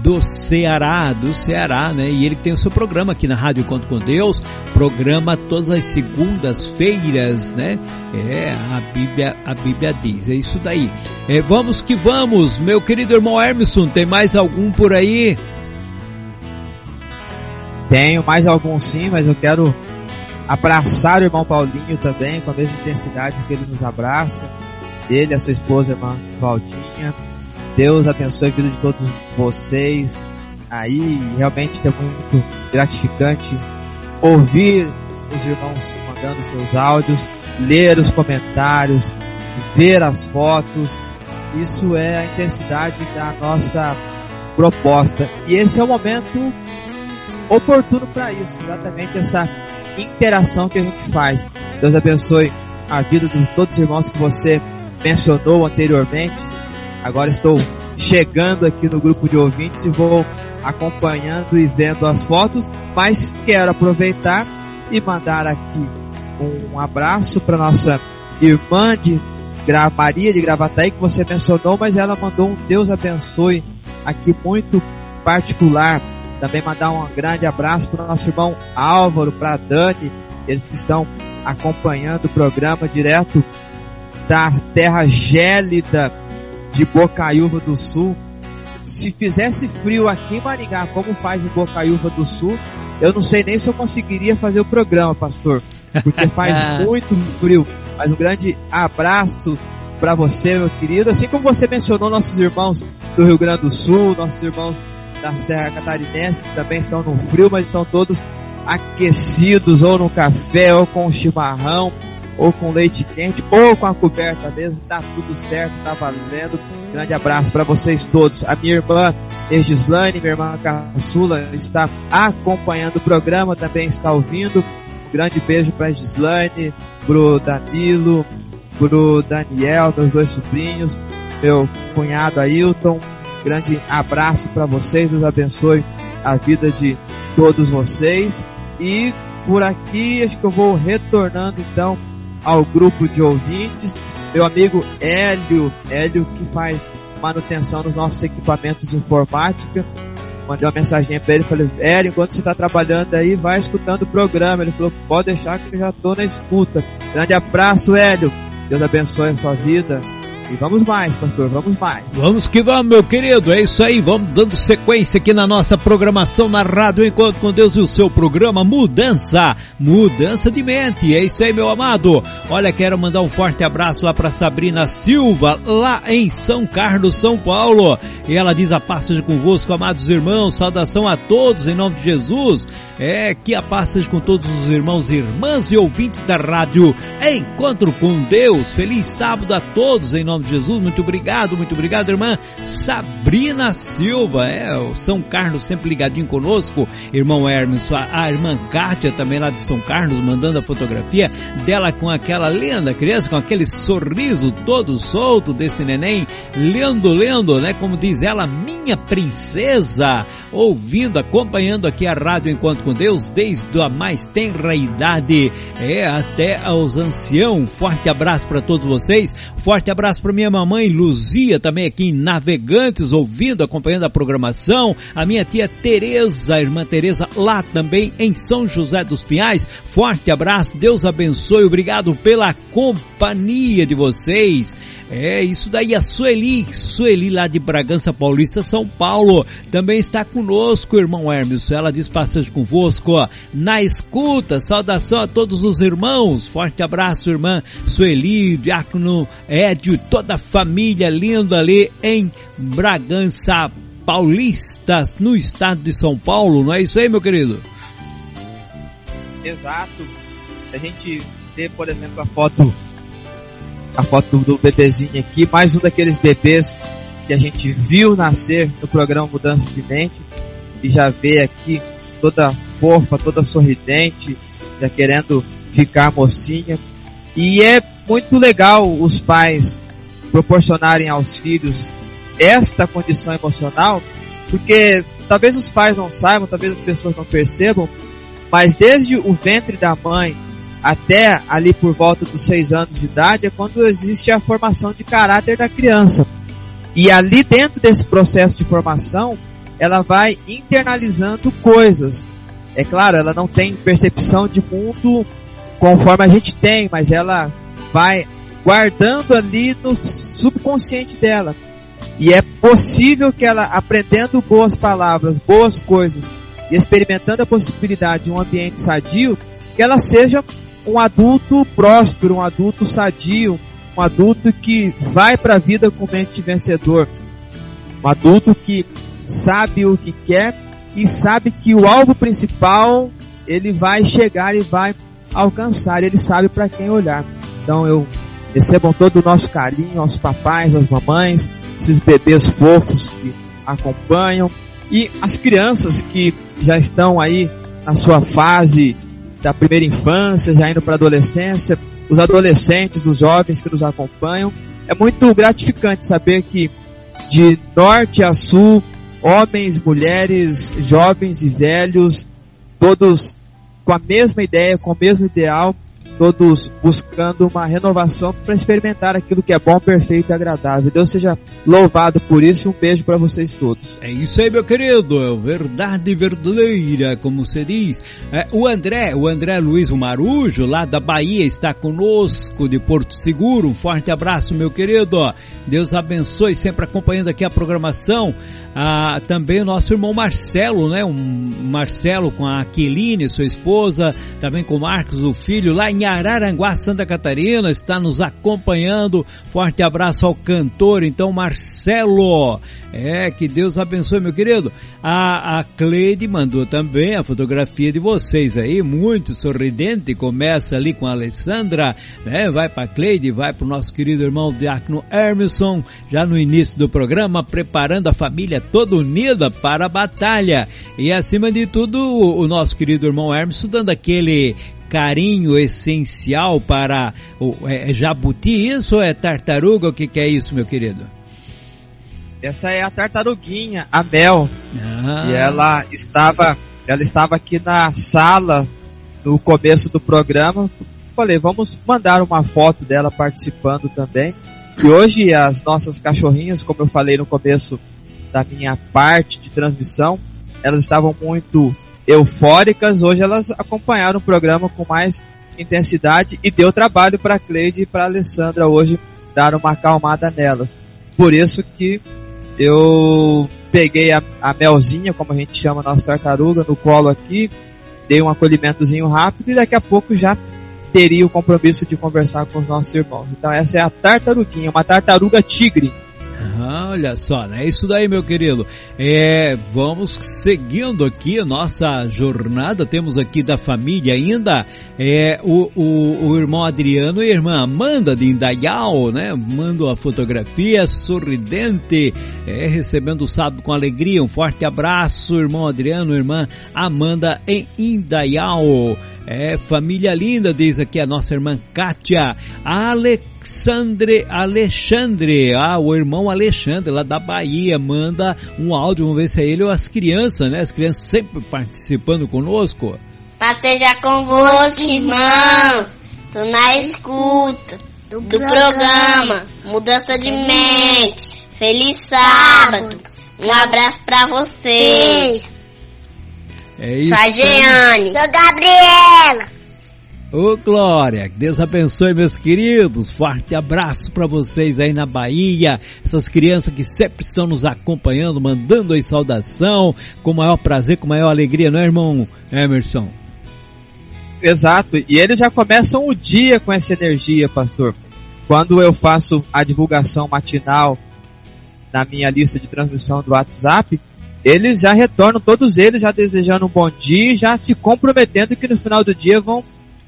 do Ceará, do Ceará, né? E ele tem o seu programa aqui na Rádio Conto com Deus, programa todas as segundas-feiras, né? É, a Bíblia, a Bíblia diz, é isso daí. É, vamos que vamos, meu querido irmão Hermeson, tem mais algum por aí? Tenho mais algum sim, mas eu quero abraçar o irmão Paulinho também, com a mesma intensidade que ele nos abraça. Ele, a sua esposa, a irmã Valdinha, Deus abençoe a vida de todos vocês aí. Realmente é muito gratificante ouvir os irmãos mandando seus áudios, ler os comentários, ver as fotos. Isso é a intensidade da nossa proposta. E esse é o momento oportuno para isso, exatamente essa interação que a gente faz. Deus abençoe a vida de todos os irmãos que você mencionou anteriormente Agora estou chegando aqui no grupo de ouvintes e vou acompanhando e vendo as fotos, mas quero aproveitar e mandar aqui um abraço para nossa irmã de Gra Maria de Gravataí que você mencionou, mas ela mandou um Deus abençoe aqui muito particular. Também mandar um grande abraço para o nosso irmão Álvaro, para Dani, eles que estão acompanhando o programa direto da terra gélida de Bocaiúva do Sul. Se fizesse frio aqui em Maringá, como faz em Bocaiúva do Sul, eu não sei nem se eu conseguiria fazer o programa, pastor, porque faz muito frio. Mas um grande abraço para você, meu querido. Assim como você mencionou nossos irmãos do Rio Grande do Sul, nossos irmãos da Serra Catarinense, que também estão no frio, mas estão todos aquecidos, ou no café, ou com chimarrão, ou com leite quente, ou com a coberta mesmo, tá tudo certo, tá valendo. Grande abraço para vocês todos. A minha irmã Egislane, minha irmã Caçula, está acompanhando o programa, também está ouvindo. Um grande beijo para Gislane, pro Danilo, pro Daniel, meus dois sobrinhos, meu cunhado Ailton. Grande abraço para vocês, Deus abençoe a vida de todos vocês. E por aqui, acho que eu vou retornando então ao grupo de ouvintes. Meu amigo Hélio, Hélio que faz manutenção nos nossos equipamentos de informática. Mandei uma mensagem para ele, falei, Hélio, enquanto você está trabalhando aí, vai escutando o programa. Ele falou, pode deixar que eu já estou na escuta. Grande abraço, Hélio. Deus abençoe a sua vida. E vamos mais, pastor, vamos mais. Vamos que vamos, meu querido. É isso aí, vamos dando sequência aqui na nossa programação na Rádio Enquanto com Deus e o seu programa Mudança, Mudança de Mente. É isso aí, meu amado. Olha, quero mandar um forte abraço lá para Sabrina Silva, lá em São Carlos, São Paulo. E ela diz a paz seja convosco, amados irmãos. Saudação a todos em nome de Jesus. É que a paz seja com todos os irmãos e irmãs e ouvintes da Rádio Encontro com Deus. Feliz sábado a todos em nome de Jesus. Muito obrigado, muito obrigado, irmã Sabrina Silva. É, o São Carlos sempre ligadinho conosco. Irmão Hermes, a, a irmã Kátia também lá de São Carlos, mandando a fotografia dela com aquela linda criança, com aquele sorriso todo solto desse neném, lendo, lendo, né? Como diz ela, minha princesa, ouvindo, acompanhando aqui a Rádio Enquanto com Deus, desde a mais tenra idade, é, até aos anciãos. Forte abraço para todos vocês, forte abraço para minha mamãe Luzia, também aqui em Navegantes, ouvindo, acompanhando a programação. A minha tia Tereza, a irmã Tereza, lá também em São José dos Pinhais. Forte abraço, Deus abençoe, obrigado pela companhia de vocês. É isso daí, a Sueli, Sueli lá de Bragança Paulista, São Paulo, também está conosco, irmão Hermes. Ela diz passagem convosco, ó, na escuta. Saudação a todos os irmãos. Forte abraço, irmã Sueli, Diácono Edio, toda a família linda ali em Bragança Paulista, no estado de São Paulo, não é isso aí, meu querido? Exato. A gente vê, por exemplo, a foto a foto do bebezinho aqui, mais um daqueles bebês que a gente viu nascer no programa Mudança de Mente e já vê aqui toda fofa, toda sorridente, já querendo ficar mocinha. E é muito legal os pais proporcionarem aos filhos esta condição emocional, porque talvez os pais não saibam, talvez as pessoas não percebam, mas desde o ventre da mãe até ali por volta dos seis anos de idade é quando existe a formação de caráter da criança. E ali dentro desse processo de formação, ela vai internalizando coisas. É claro, ela não tem percepção de mundo conforme a gente tem, mas ela vai guardando ali no subconsciente dela. E é possível que ela, aprendendo boas palavras, boas coisas, e experimentando a possibilidade de um ambiente sadio, que ela seja um adulto próspero, um adulto sadio, um adulto que vai para a vida com mente vencedor, um adulto que sabe o que quer e sabe que o alvo principal ele vai chegar e vai alcançar, ele sabe para quem olhar. Então eu recebam todo o nosso carinho aos papais, às mamães, esses bebês fofos que acompanham e as crianças que já estão aí na sua fase da primeira infância, já indo para a adolescência, os adolescentes, os jovens que nos acompanham. É muito gratificante saber que de norte a sul, homens, mulheres, jovens e velhos, todos com a mesma ideia, com o mesmo ideal, todos buscando uma renovação para experimentar aquilo que é bom, perfeito e agradável. Deus seja louvado por isso um beijo para vocês todos. É isso aí, meu querido, é verdade verdadeira, como se diz. É, o André, o André Luiz Marujo, lá da Bahia, está conosco de Porto Seguro. Um forte abraço, meu querido. Deus abençoe, sempre acompanhando aqui a programação. Ah, também o nosso irmão Marcelo, né? Um Marcelo com a Aquiline, sua esposa, também com o Marcos, o filho, lá em Araranguá, Santa Catarina, está nos acompanhando. Forte abraço ao cantor, então, Marcelo. É, que Deus abençoe, meu querido. A, a Cleide mandou também a fotografia de vocês aí, muito sorridente. Começa ali com a Alessandra, né? Vai para Cleide, vai para o nosso querido irmão Diácono Hermeson, já no início do programa, preparando a família toda unida para a batalha. E acima de tudo, o, nosso querido irmão Hermeson dando aquele carinho essencial para o é, jabuti, isso ou é tartaruga? O que, que é isso, meu querido? Essa é a tartaruguinha, a Mel. Ah. E ela estava, ela estava aqui na sala no começo do programa, falei, vamos mandar uma foto dela participando também. E hoje as nossas cachorrinhas, como eu falei no começo da minha parte de transmissão, elas estavam muito eufóricas. Hoje elas acompanharam o programa com mais intensidade e deu trabalho para Cleide e para Alessandra hoje dar uma acalmada nelas. Por isso que eu peguei a, a melzinha, como a gente chama a nossa tartaruga, no colo aqui, dei um acolhimentozinho rápido e daqui a pouco já teria o compromisso de conversar com os nossos irmãos. Então essa é a tartaruguinha, uma tartaruga tigre. Olha só, é isso daí, meu querido. É, vamos seguindo aqui nossa jornada. Temos aqui da família ainda é, o, o, o irmão Adriano e a irmã Amanda de Indaial, né? Mando a fotografia sorridente, é, recebendo o sábado com alegria. Um forte abraço, irmão Adriano, irmã Amanda em Indaial. É, família linda, diz aqui a nossa irmã Kátia. Alexandre, Alexandre, ah, o irmão Alexandre, lá da Bahia, manda um áudio, vamos ver se é ele ou as crianças, né? As crianças sempre participando conosco. Passeja convosco, irmãos. Tô na escuta do, do programa. Mudança de mente. Feliz sábado. Um abraço para vocês. É isso. Sou a Jeane. Sou Gabriela. Ô Glória, Deus abençoe meus queridos, forte abraço para vocês aí na Bahia, essas crianças que sempre estão nos acompanhando, mandando aí saudação, com maior prazer, com maior alegria, não é irmão Emerson? Exato, e eles já começam o dia com essa energia, pastor. Quando eu faço a divulgação matinal na minha lista de transmissão do WhatsApp, eles já retornam, todos eles já desejando um bom dia, já se comprometendo que no final do dia vão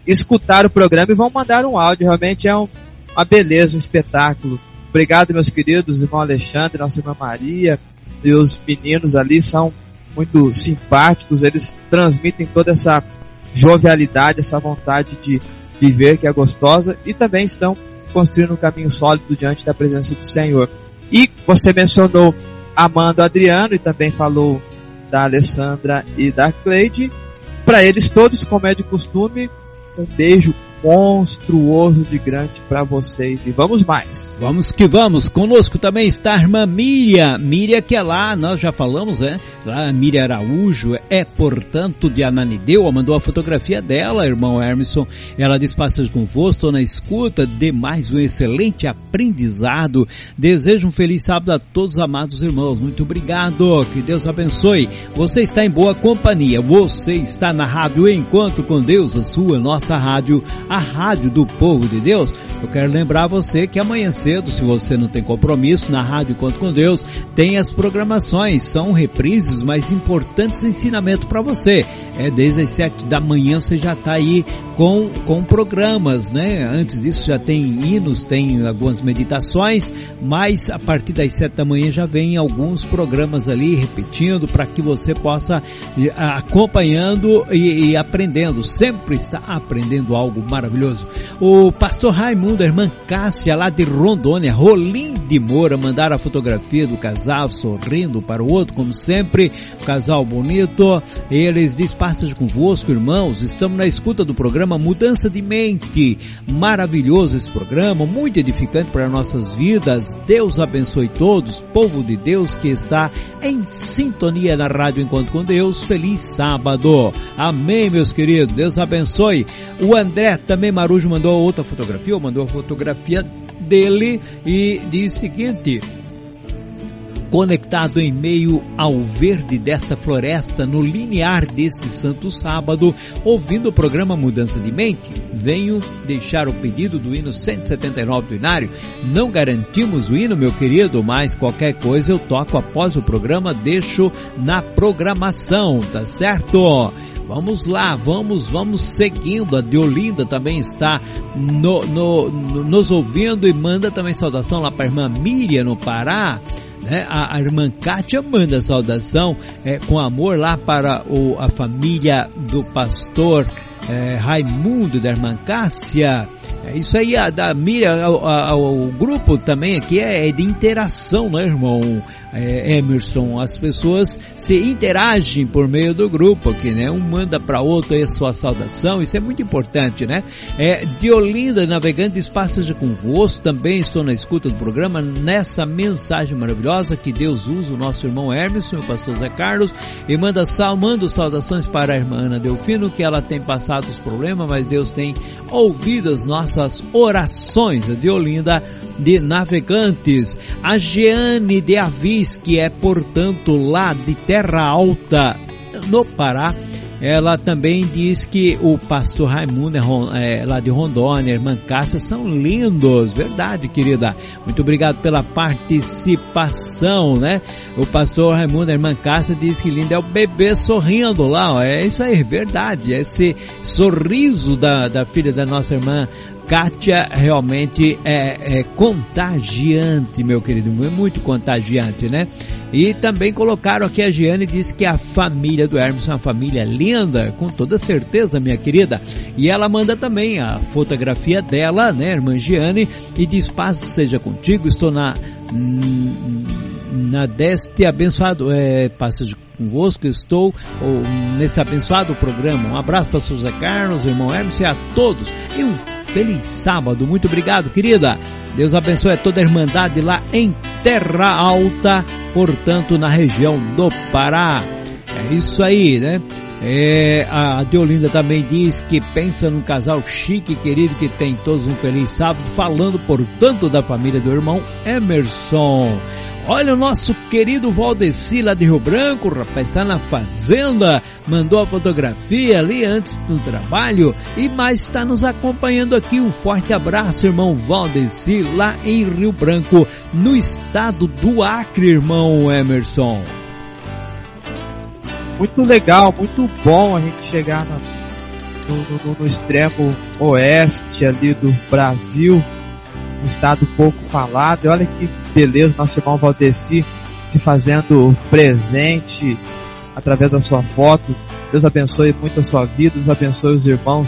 escutar o programa e vão mandar um áudio. Realmente é um, uma beleza, um espetáculo. Obrigado, meus queridos, irmão Alexandre, nossa irmã Maria, e os meninos ali são muito simpáticos, eles transmitem toda essa jovialidade, essa vontade de viver que é gostosa e também estão construindo um caminho sólido diante da presença do Senhor. E você mencionou Amanda Adriano e também falou da Alessandra e da Cleide. Para eles todos, como é de costume, um beijo monstruoso de grande para vocês e vamos mais. Vamos que vamos. Conosco também está a irmã Miriam. Miriam que é lá, nós já falamos, né? Lá Miriam Araújo é, portanto, de Ananideu. Mandou a fotografia dela, irmão Hermeson. Ela diz passagem convosco, estou na escuta de mais um excelente aprendizado. Desejo um feliz sábado a todos os amados irmãos. Muito obrigado. Que Deus abençoe. Você está em boa companhia. Você está na rádio Encontro com Deus, a sua, nossa rádio a rádio do povo de Deus. Eu quero lembrar você que amanhã cedo, se você não tem compromisso, na Rádio Encontro com Deus, tem as programações, são reprises, mas importantes ensinamento para você. É desde as sete da manhã você já está aí com, com programas, né? Antes disso já tem hinos, tem algumas meditações, mas a partir das sete da manhã já vem alguns programas ali repetindo para que você possa acompanhando e, e aprendendo. Sempre está aprendendo algo maravilhoso. O pastor Raimundo, a irmã Cássia, lá de Rondônia, Rolim de Moura, mandaram a fotografia do casal sorrindo para o outro, como sempre. Casal bonito. Eles diz passagem convosco, irmãos. Estamos na escuta do programa Mudança de Mente. Maravilhoso esse programa, muito edificante para nossas vidas. Deus abençoe todos, povo de Deus que está em sintonia na Rádio Encontro com Deus. Feliz sábado. Amém, meus queridos. Deus abençoe. O André também Marujo mandou outra fotografia, ou mandou a fotografia dele e diz o seguinte: conectado em meio ao verde desta floresta no linear deste santo sábado, ouvindo o programa Mudança de Mente, venho deixar o pedido do hino 179 do Inário. Não garantimos o hino, meu querido, mas qualquer coisa eu toco após o programa, deixo na programação, tá certo? Vamos lá, vamos, vamos seguindo. A Deolinda também está no, no, no, nos ouvindo e manda também saudação lá para a irmã Miriam no Pará. Né? A, a, irmã Kátia manda saudação é, com amor lá para o, a família do pastor é, Raimundo da irmã Cássia. É isso aí, a, da Miriam, o grupo também aqui é, é de interação, né, irmão? é, Emerson, as pessoas se interagem por meio do grupo aqui, né? Um manda para outro a sua saudação, isso é muito importante, né? É, de Olinda, navegante, espaço de convosco, também estou na escuta do programa, nessa mensagem maravilhosa que Deus usa o nosso irmão Emerson, o pastor Zé Carlos, e manda, sal, manda saudações para a irmã Ana Delfino, que ela tem passado os problemas, mas Deus tem ouvido as nossas orações. De Olinda, de Navegantes, a Jeane de Avis, que é portanto lá de Terra Alta, no Pará, ela também diz que o pastor Raimundo é, é, lá de Rondônia, irmã Cássia, são lindos, verdade, querida. Muito obrigado pela participação, né? O pastor Raimundo, a irmã Cássia, diz que lindo é o bebê sorrindo lá, ó. é isso aí, verdade. Esse sorriso da, da filha da nossa irmã Kátia realmente é, é, contagiante, meu querido, é muito contagiante, né? E também colocaram aqui a Giane disse que a família do Hermes é uma família linda, com toda certeza, minha querida. E ela manda também a fotografia dela, né, irmã Giane, e diz: Paz seja contigo, estou na na deste abençoado, é, paz convosco, estou ou, nesse abençoado programa. Um abraço para Souza Carlos, irmão Hermes e a todos. E um feliz sábado. Muito obrigado, querida. Deus abençoe toda a Irmandade lá em Terra Alta, portanto, na região do Pará. É isso aí, né? É, a Deolinda também diz que pensa num casal chique, querido, que tem todos um feliz sábado, falando, portanto, da família do irmão Emerson. Olha o nosso querido Valdeci lá de Rio Branco, rapaz, está na fazenda, mandou a fotografia ali antes do trabalho e mais está nos acompanhando aqui. Um forte abraço, irmão Valdeci, lá em Rio Branco, no estado do Acre, irmão Emerson. Muito legal, muito bom a gente chegar no, no, no extremo oeste ali do Brasil um estado pouco falado. E olha que beleza, nosso irmão Valdeci se fazendo presente através da sua foto. Deus abençoe muito a sua vida, Deus abençoe os irmãos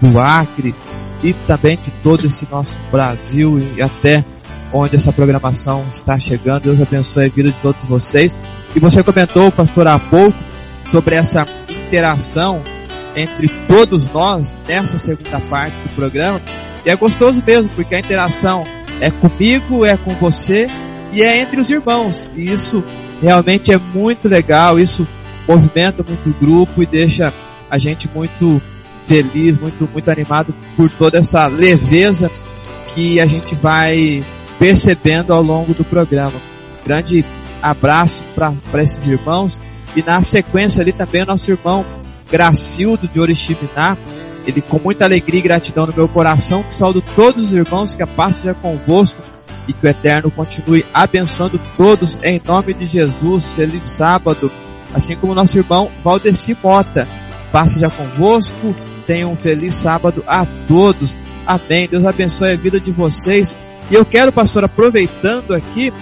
do Acre e também de todo esse nosso Brasil e até onde essa programação está chegando. Deus abençoe a vida de todos vocês. E você comentou, pastor, há pouco sobre essa interação entre todos nós nessa segunda parte do programa. E é gostoso mesmo, porque a interação é comigo, é com você e é entre os irmãos. E isso realmente é muito legal, isso movimenta muito o grupo e deixa a gente muito feliz, muito, muito animado por toda essa leveza que a gente vai percebendo ao longo do programa. Grande abraço para esses irmãos e na sequência ali também o nosso irmão Gracildo de Oriximiná, ele com muita alegria e gratidão no meu coração, que saúdo todos os irmãos, que a paz seja convosco e que o Eterno continue abençoando todos em nome de Jesus. Feliz sábado. Assim como nosso irmão Valdeci Mota. Paz seja convosco. Tenham um feliz sábado a todos. Amém. Deus abençoe a vida de vocês. E eu quero, pastor, aproveitando aqui,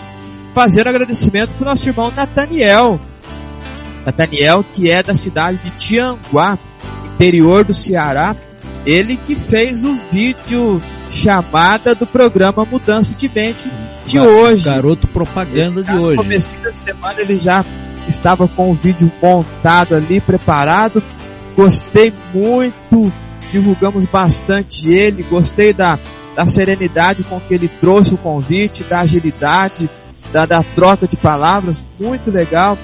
fazer agradecimento para o nosso irmão Nathaniel. Nathaniel, que é da cidade de Tianguá interior do Ceará, ele que fez o vídeo chamada do programa Mudança de Mente de hoje. Garoto propaganda de hoje. No começo da semana ele já estava com o vídeo montado ali, preparado. Gostei muito, divulgamos bastante ele, gostei da, da serenidade com que ele trouxe o convite, da agilidade, da, da troca de palavras, muito legal.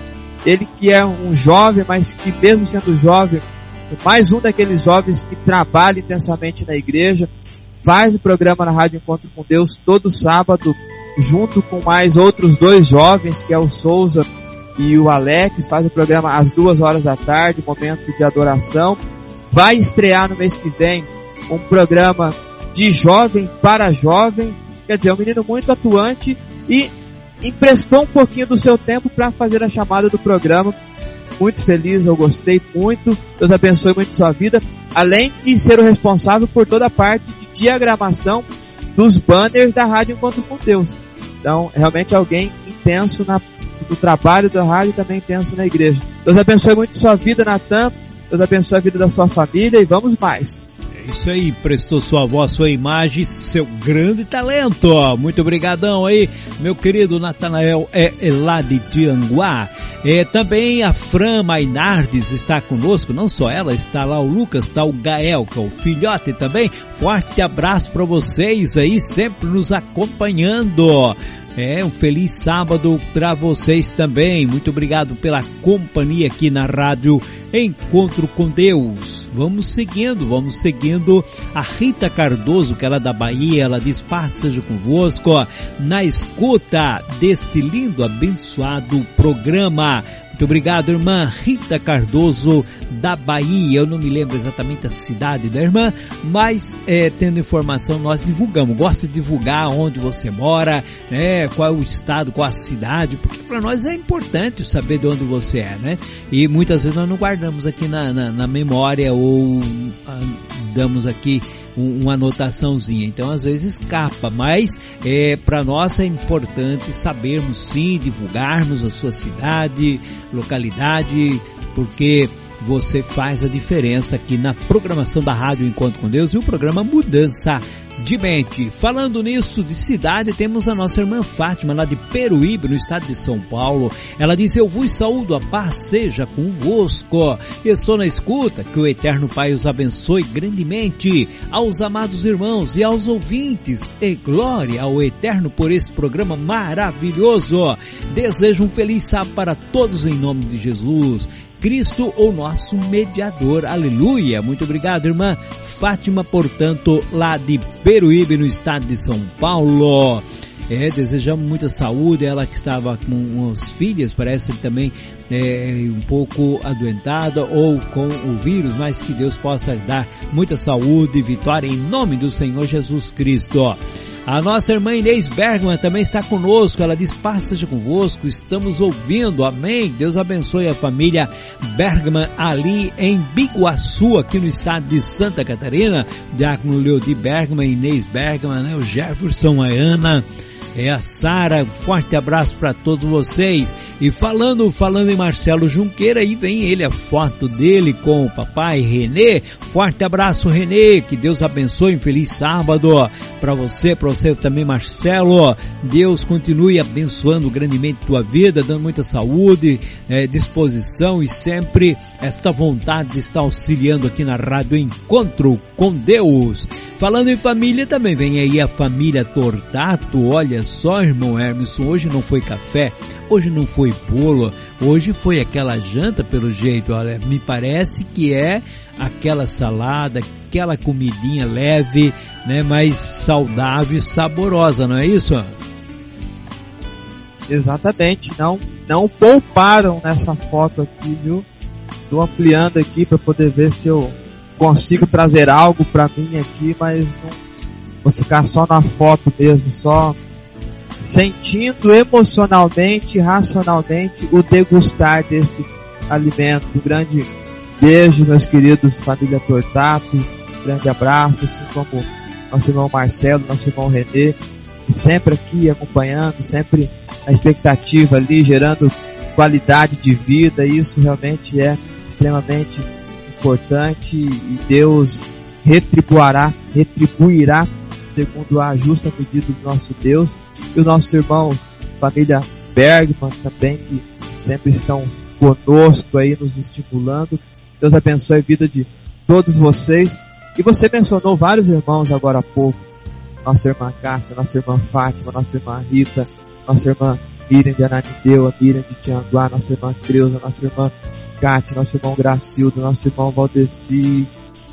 Ele que é um jovem, mas que mesmo sendo jovem, mais um daqueles jovens que trabalha intensamente na igreja, faz o programa na Rádio Encontro com Deus todo sábado, junto com mais outros dois jovens, que é o Souza e o Alex, faz o programa às duas horas da tarde, momento de adoração. Vai estrear no mês que vem um programa de jovem para jovem, quer dizer, um menino muito atuante e emprestou um pouquinho do seu tempo para fazer a chamada do programa muito feliz, eu gostei muito. Deus abençoe muito sua vida. Além de ser o responsável por toda a parte de diagramação dos banners da Rádio Encontro com Deus. Então, realmente alguém intenso na, no trabalho da rádio e também intenso na igreja. Deus abençoe muito sua vida, Natan. Deus abençoe a vida da sua família e vamos mais. Isso aí, prestou sua voz, sua imagem, seu grande talento. Muito obrigadão aí, meu querido Natanael é, é lá de Tianguá. É, também a Fran Mainardes está conosco, não só ela, está lá o Lucas, está o Gael, que é o filhote também. Forte abraço para vocês aí, sempre nos acompanhando. É, um feliz sábado para vocês também. Muito obrigado pela companhia aqui na rádio Encontro com Deus. Vamos seguindo, vamos seguindo a Rita Cardoso, que ela é da Bahia, ela diz, paz seja convosco, na escuta deste lindo, abençoado programa. Muito obrigado, irmã Rita Cardoso, da Bahia. Eu não me lembro exatamente a cidade da irmã, mas é, tendo informação, nós divulgamos. Gosto de divulgar onde você mora, né, qual é o estado, qual a cidade, porque para nós é importante saber de onde você é, né? E muitas vezes nós não guardamos aqui na, na, na memória ou ah, damos aqui uma anotaçãozinha. Então às vezes escapa, mas é, para nós é importante sabermos sim, divulgarmos a sua cidade, localidade, porque você faz a diferença aqui na programação da Rádio Encontro com Deus e o programa Mudança de mente. Falando nisso de cidade, temos a nossa irmã Fátima, lá de Peruíbe, no estado de São Paulo. Ela diz: Eu vos saúdo, a paz seja convosco. Estou na escuta, que o Eterno Pai os abençoe grandemente. Aos amados irmãos e aos ouvintes, e glória ao Eterno por esse programa maravilhoso. Desejo um feliz sábado para todos em nome de Jesus. Cristo, o nosso mediador. Aleluia. Muito obrigado, irmã Fátima, portanto, lá de Peruíbe, no estado de São Paulo. É, desejamos muita saúde. Ela que estava com as filhas, parece também é, um pouco adoentada ou com o vírus, mas que Deus possa dar muita saúde e vitória em nome do Senhor Jesus Cristo. A nossa irmã Inês Bergman também está conosco. Ela diz: seja convosco, estamos ouvindo. Amém. Deus abençoe a família Bergman ali em Biguaçu, aqui no estado de Santa Catarina. Diácono Leodi Bergman, Inês Bergman, né? o Jefferson, a Ana é a Sara. Forte abraço para todos vocês. E falando, falando em Marcelo Junqueira, aí vem ele, a foto dele com o papai Renê. Forte abraço, Renê. Que Deus abençoe. Um feliz sábado para você, para você também, Marcelo. Deus continue abençoando grandemente tua vida, dando muita saúde, é, disposição e sempre esta vontade de estar auxiliando aqui na Rádio Encontro com Deus. Falando em família, também vem aí a família Tortato. Olha só, irmão Hermeson, hoje não foi café, hoje não foi bolo, hoje foi aquela janta pelo jeito. Olha, me parece que é aquela salada, aquela comidinha leve, né, mais saudável e saborosa, não é isso? Exatamente, não, não pouparam nessa foto aqui, viu? Estou ampliando aqui para poder ver se eu consigo trazer algo para mim aqui, mas não vou ficar só na foto mesmo, só sentindo emocionalmente, racionalmente o degustar desse alimento. Um grande beijo, meus queridos família Tortato, um grande abraço, assim como nosso irmão Marcelo, nosso irmão Renê, sempre aqui acompanhando, sempre a expectativa ali, gerando qualidade de vida, isso realmente é extremamente importante e Deus retribuirá, retribuirá segundo a justa medida do nosso Deus. E o nosso irmão, família Bergman também, que sempre estão conosco aí, nos estimulando. Deus abençoe a vida de todos vocês. E você mencionou vários irmãos agora há pouco. Nossa irmã Cássia, nossa irmã Fátima, nossa irmã Rita, nossa irmã Miriam de Ananideu, a Miriam de Tianguá, nossa irmã Creuza, nossa irmã Cátia, nosso irmão Gracildo, nosso irmão Valdeci,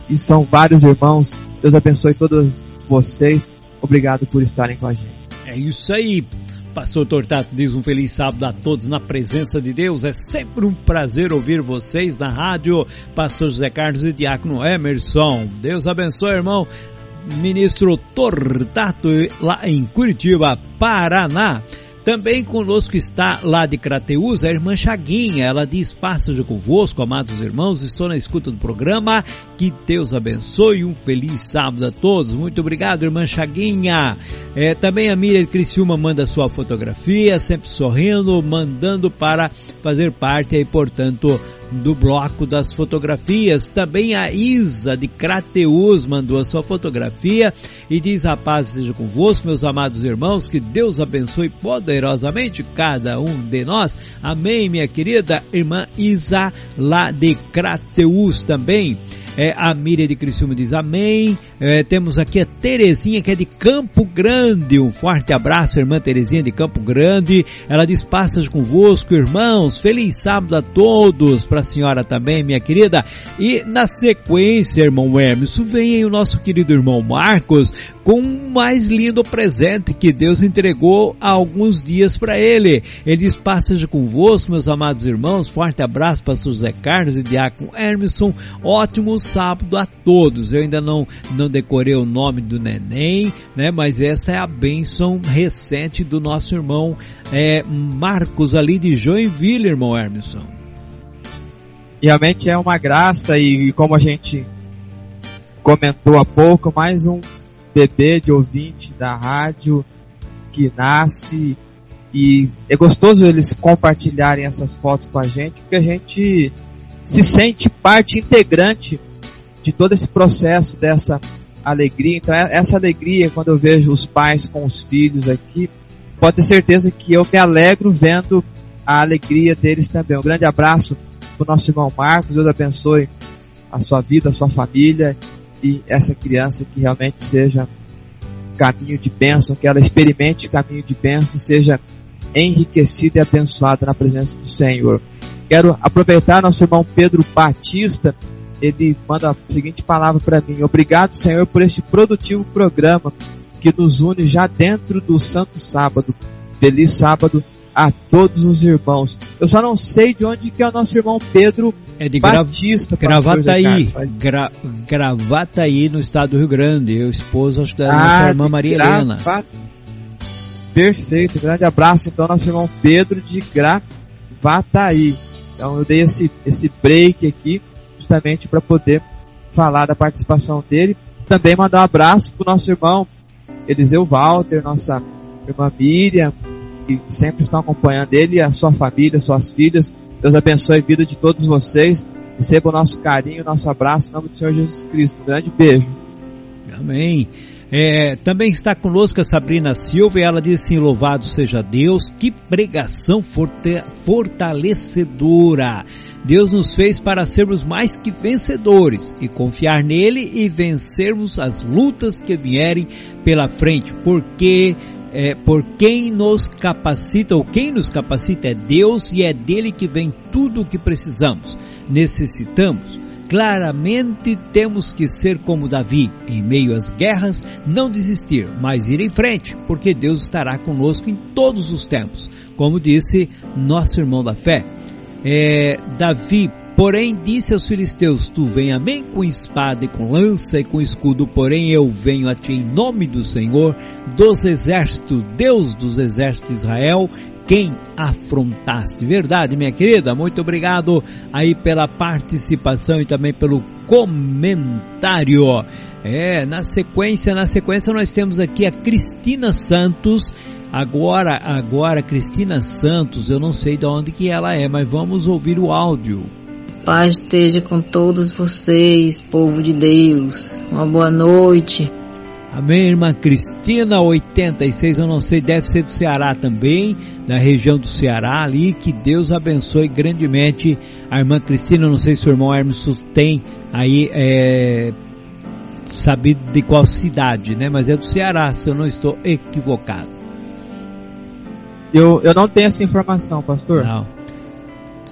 e são vários irmãos. Deus abençoe todos vocês. Obrigado por estarem com a gente. É isso aí. Pastor Tortato diz um feliz sábado a todos na presença de Deus. É sempre um prazer ouvir vocês na rádio. Pastor José Carlos e Diácono Emerson. Deus abençoe, irmão. Ministro Tortato lá em Curitiba, Paraná. Também conosco está lá de Crateus a irmã Chaguinha. Ela diz: Paz seja convosco, amados irmãos. Estou na escuta do programa. Que Deus abençoe. Um feliz sábado a todos. Muito obrigado, irmã Chaguinha. É, também a Miriam Criciúma manda sua fotografia, sempre sorrindo, mandando para fazer parte aí, portanto, do bloco das fotografias. Também a Isa de Crateus mandou a sua fotografia e diz a paz seja convosco, meus amados irmãos, que Deus abençoe poderosamente cada um de nós. Amém, minha querida irmã Isa lá de Crateus também. É, a Miriam de Criciúma diz amém. É, temos aqui a Terezinha que é de Campo Grande. Um forte abraço, irmã Terezinha de Campo Grande. Ela diz passas convosco, irmãos. Feliz sábado a todos. Para a senhora também, minha querida. E na sequência, irmão Hermes, vem aí o nosso querido irmão Marcos com um mais lindo presente que Deus entregou há alguns dias para ele. Ele diz passas convosco, meus amados irmãos. Forte abraço, pastor José Carlos e Diácono Hermeson. Ótimo sábado a todos. Eu ainda não, não decorei o nome do neném, né? Mas essa é a bênção recente do nosso irmão é, Marcos ali de Joinville, irmão Hermeson. Realmente é uma graça e, e como a gente comentou há pouco, mais um bebê de ouvinte da rádio que nasce e é gostoso eles compartilharem essas fotos com a gente, porque a gente se sente parte integrante de todo esse processo dessa alegria. Então, é, essa alegria, quando eu vejo os pais com os filhos aqui, pode ter certeza que eu me alegro vendo a alegria deles também. Um grande abraço para o nosso irmão Marcos, Deus abençoe a sua vida, a sua família e essa criança que realmente seja caminho de bênção, que ela experimente caminho de bênção, seja enriquecida e abençoada na presença do Senhor. Quero aproveitar nosso irmão Pedro Batista ele manda a seguinte palavra para mim: Obrigado, Senhor, por este produtivo programa que nos une já dentro do Santo Sábado. Feliz sábado a todos os irmãos. Eu só não sei de onde que é o nosso irmão Pedro é de Batista. Gravataí. Gra, Gravataí, no estado do Rio Grande. Eu esposo, acho que da ah, nossa irmã Maria Helena. Perfeito. Grande abraço, então, nosso irmão Pedro de Gravataí. Então, eu dei esse, esse break aqui justamente para poder falar da participação dele. Também mandar um abraço para o nosso irmão Eliseu Walter, nossa irmã Miriam, que sempre estão acompanhando ele, a sua família, suas filhas. Deus abençoe a vida de todos vocês. Receba o nosso carinho, o nosso abraço em nome do Senhor Jesus Cristo. Um grande beijo. Amém. É, também está conosco a Sabrina Silva e ela diz assim: Louvado seja Deus, que pregação fortalecedora. Deus nos fez para sermos mais que vencedores e confiar nele e vencermos as lutas que vierem pela frente, porque é, por quem nos capacita, ou quem nos capacita é Deus e é dele que vem tudo o que precisamos. Necessitamos. Claramente temos que ser como Davi, em meio às guerras, não desistir, mas ir em frente, porque Deus estará conosco em todos os tempos, como disse nosso irmão da fé é, Davi, porém, disse aos filisteus: Tu vem a mim com espada e com lança e com escudo, porém eu venho a ti em nome do Senhor dos exércitos, Deus dos exércitos de Israel, quem afrontaste. Verdade, minha querida? Muito obrigado aí pela participação e também pelo comentário. É, na sequência, na sequência nós temos aqui a Cristina Santos, Agora, agora Cristina Santos, eu não sei de onde que ela é, mas vamos ouvir o áudio. Paz esteja com todos vocês, povo de Deus. Uma boa noite. Amém, irmã Cristina, 86, eu não sei, deve ser do Ceará também, da região do Ceará ali, que Deus abençoe grandemente a irmã Cristina, não sei se o irmão Hermes tem aí, é, sabido de qual cidade, né, mas é do Ceará, se eu não estou equivocado. Eu, eu não tenho essa informação, pastor. Não.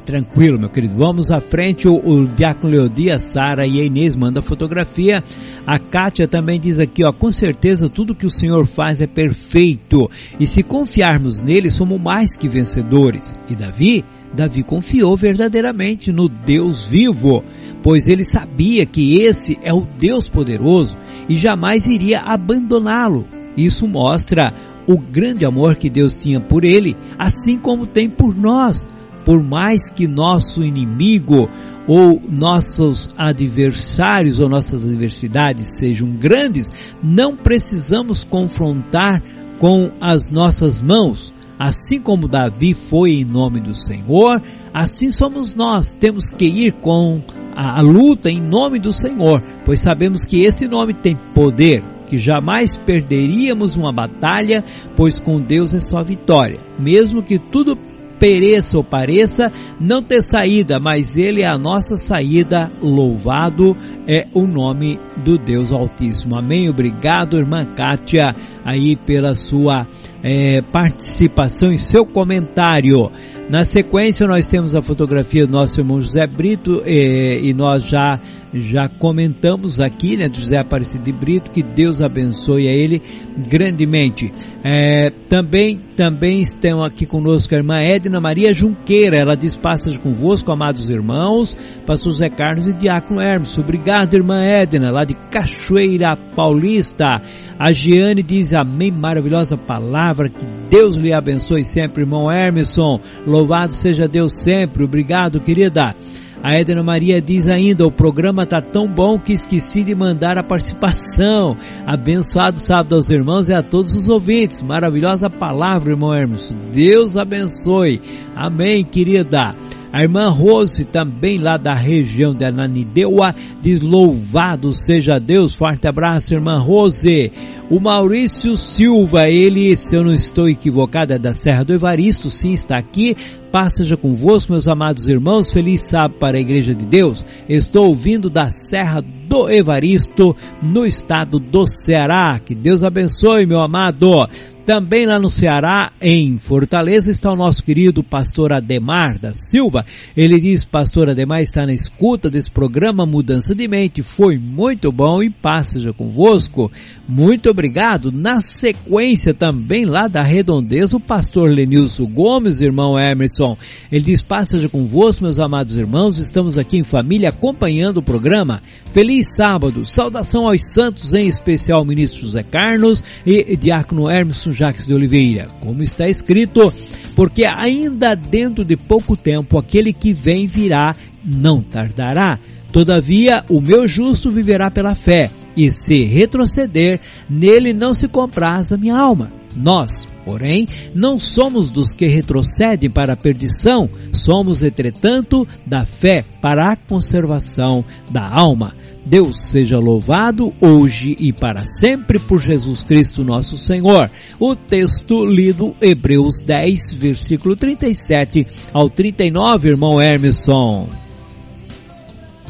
Tranquilo, meu querido. Vamos à frente. O, o Diácono Leodia, Sara e a Inês mandam fotografia. A Kátia também diz aqui, ó, com certeza tudo que o Senhor faz é perfeito. E se confiarmos nele, somos mais que vencedores. E Davi? Davi confiou verdadeiramente no Deus vivo, pois ele sabia que esse é o Deus poderoso e jamais iria abandoná-lo. Isso mostra o grande amor que Deus tinha por ele, assim como tem por nós. Por mais que nosso inimigo ou nossos adversários ou nossas adversidades sejam grandes, não precisamos confrontar com as nossas mãos, Assim como Davi foi em nome do Senhor, assim somos nós. Temos que ir com a, a luta em nome do Senhor, pois sabemos que esse nome tem poder, que jamais perderíamos uma batalha, pois com Deus é só vitória. Mesmo que tudo pereça ou pareça, não ter saída, mas Ele é a nossa saída, louvado é o nome do Deus Altíssimo. Amém? Obrigado, irmã Kátia, aí pela sua é, participação e seu comentário. Na sequência, nós temos a fotografia do nosso irmão José Brito eh, e nós já já comentamos aqui, né, José Aparecido de Brito, que Deus abençoe a ele grandemente. É, também também estão aqui conosco a irmã Edna Maria Junqueira, ela diz passas convosco, amados irmãos, pastor José Carlos e Diácono Hermes. Obrigado, irmã Edna, lá de Cachoeira Paulista. A Giane diz amém, maravilhosa palavra, que Deus lhe abençoe sempre, irmão Hermeson. Louvado seja Deus sempre. Obrigado, querida. A Edna Maria diz ainda: o programa tá tão bom que esqueci de mandar a participação. Abençoado sábado aos irmãos e a todos os ouvintes. Maravilhosa palavra, irmão Hermes. Deus abençoe. Amém, querida. A irmã Rose, também lá da região de Ananideua, diz louvado seja Deus. Forte abraço, irmã Rose. O Maurício Silva, ele, se eu não estou equivocado, é da Serra do Evaristo, sim, está aqui. Paz seja convosco, meus amados irmãos. Feliz sábado para a Igreja de Deus. Estou ouvindo da Serra do Evaristo, no estado do Ceará. Que Deus abençoe, meu amado. Também lá no Ceará, em Fortaleza, está o nosso querido pastor Ademar da Silva. Ele diz, pastor Ademar está na escuta desse programa Mudança de Mente. Foi muito bom e paz seja convosco. Muito obrigado. Na sequência também lá da Redondeza, o pastor Lenilson Gomes, irmão Emerson. Ele diz, paz seja convosco, meus amados irmãos. Estamos aqui em família acompanhando o programa. Feliz sábado. Saudação aos santos, em especial ministro José Carlos e diácono Emerson Jacques de Oliveira, como está escrito, porque ainda dentro de pouco tempo aquele que vem virá, não tardará. Todavia, o meu justo viverá pela fé, e se retroceder, nele não se compraz a minha alma. Nós, porém, não somos dos que retrocedem para a perdição, somos, entretanto, da fé para a conservação da alma. Deus seja louvado hoje e para sempre por Jesus Cristo nosso Senhor. O texto lido Hebreus 10, versículo 37 ao 39, irmão Hermeson.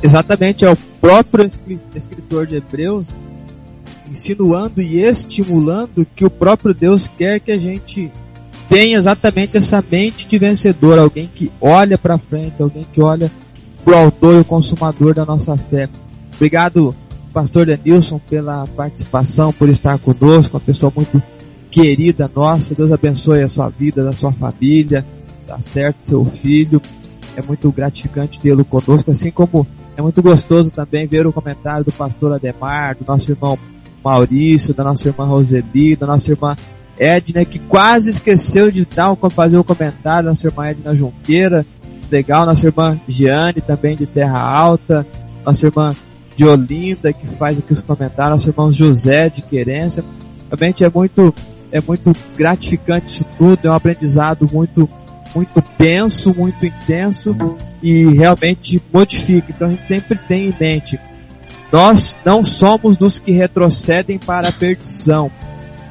Exatamente, é o próprio escritor de Hebreus insinuando e estimulando que o próprio Deus quer que a gente tenha exatamente essa mente de vencedor, alguém que olha para frente, alguém que olha para o autor e o consumador da nossa fé. Obrigado, pastor Denilson, pela participação, por estar conosco, uma pessoa muito querida nossa. Deus abençoe a sua vida, a sua família, tá certo, seu filho. É muito gratificante tê-lo conosco, assim como é muito gostoso também ver o comentário do pastor Ademar, do nosso irmão Maurício, da nossa irmã Roseli, da nossa irmã Edna, que quase esqueceu de dar, fazer um comentário, nossa irmã Edna Junqueira, legal, nossa irmã Giane, também de Terra Alta, nossa irmã de Olinda, que faz aqui os comentários, nosso irmão José de Querência. Realmente é muito, é muito gratificante isso tudo, é um aprendizado muito, muito denso, muito intenso e realmente modifica. Então a gente sempre tem em mente, nós não somos dos que retrocedem para a perdição.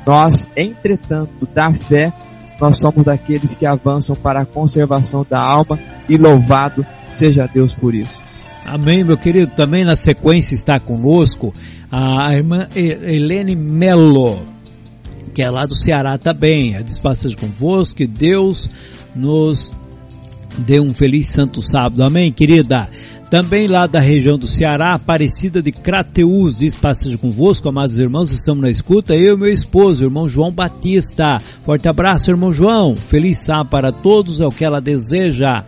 Nós, entretanto, da fé, nós somos daqueles que avançam para a conservação da alma e louvado seja Deus por isso. Amém, meu querido. Também na sequência está conosco a irmã Helene Melo, que é lá do Ceará também. A despassagem convosco, que Deus nos dê um feliz santo sábado. Amém, querida. Também lá da região do Ceará, Aparecida de Crateus, diz passagem convosco, amados irmãos, estamos na escuta, eu e meu esposo, irmão João Batista. Forte abraço, irmão João. Feliz sábado para todos, é o que ela deseja.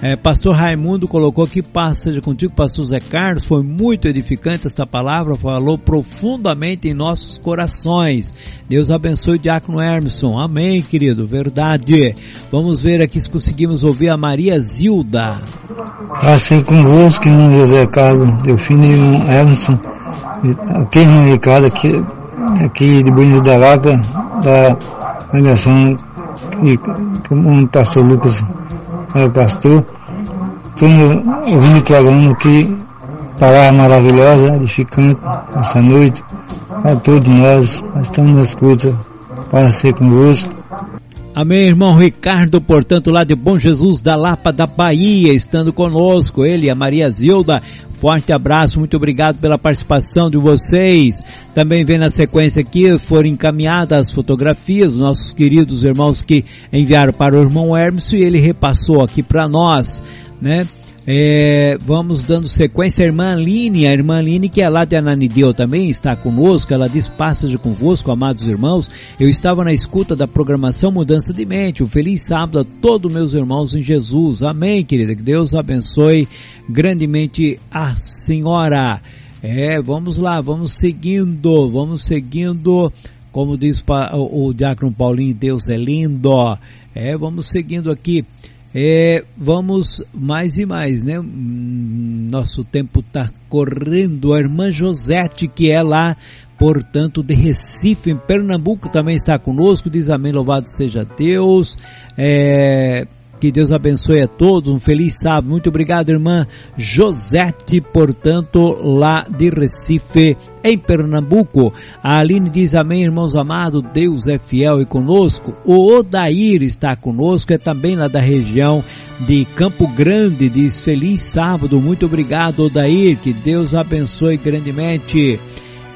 É, pastor Raimundo colocou aqui, paz seja contigo, pastor Zé Carlos, foi muito edificante esta palavra, falou profundamente em nossos corações. Deus abençoe o Diácono Hermeson, amém querido, verdade. Vamos ver aqui se conseguimos ouvir a Maria Zilda. Assim convosco, irmão José Carlos, Delfino e irmão Hermeson, aqui irmão Ricardo, aqui, aqui de Buenos da Lapa, da organização e como o pastor Lucas o pastor, estamos ouvindo o programa que palavra maravilhosa, edificante, essa noite, a todos nós, estamos na escuta para ser convosco. Amém, irmão Ricardo, portanto, lá de Bom Jesus da Lapa da Bahia, estando conosco, ele e a Maria Zilda. Forte abraço, muito obrigado pela participação de vocês. Também vem na sequência aqui, foram encaminhadas as fotografias, nossos queridos irmãos que enviaram para o irmão Hermes e ele repassou aqui para nós, né? É, vamos dando sequência, irmã Aline, a irmã Aline que é lá de Ananideu também está conosco, ela diz, passa de convosco, amados irmãos, eu estava na escuta da programação Mudança de Mente, um feliz sábado a todos meus irmãos em Jesus, amém querida, que Deus abençoe grandemente a senhora. É, vamos lá, vamos seguindo, vamos seguindo, como diz o, o Diácono Paulinho, Deus é lindo, é, vamos seguindo aqui, é, vamos mais e mais, né? Nosso tempo está correndo. A irmã Josete, que é lá, portanto, de Recife, em Pernambuco, também está conosco. Diz amém, louvado seja Deus. É, que Deus abençoe a todos, um feliz sábado. Muito obrigado, irmã Josete, portanto, lá de Recife, em Pernambuco. A Aline diz amém, irmãos amados, Deus é fiel e conosco. O Odair está conosco, é também lá da região de Campo Grande, diz feliz sábado. Muito obrigado, Odair, que Deus abençoe grandemente.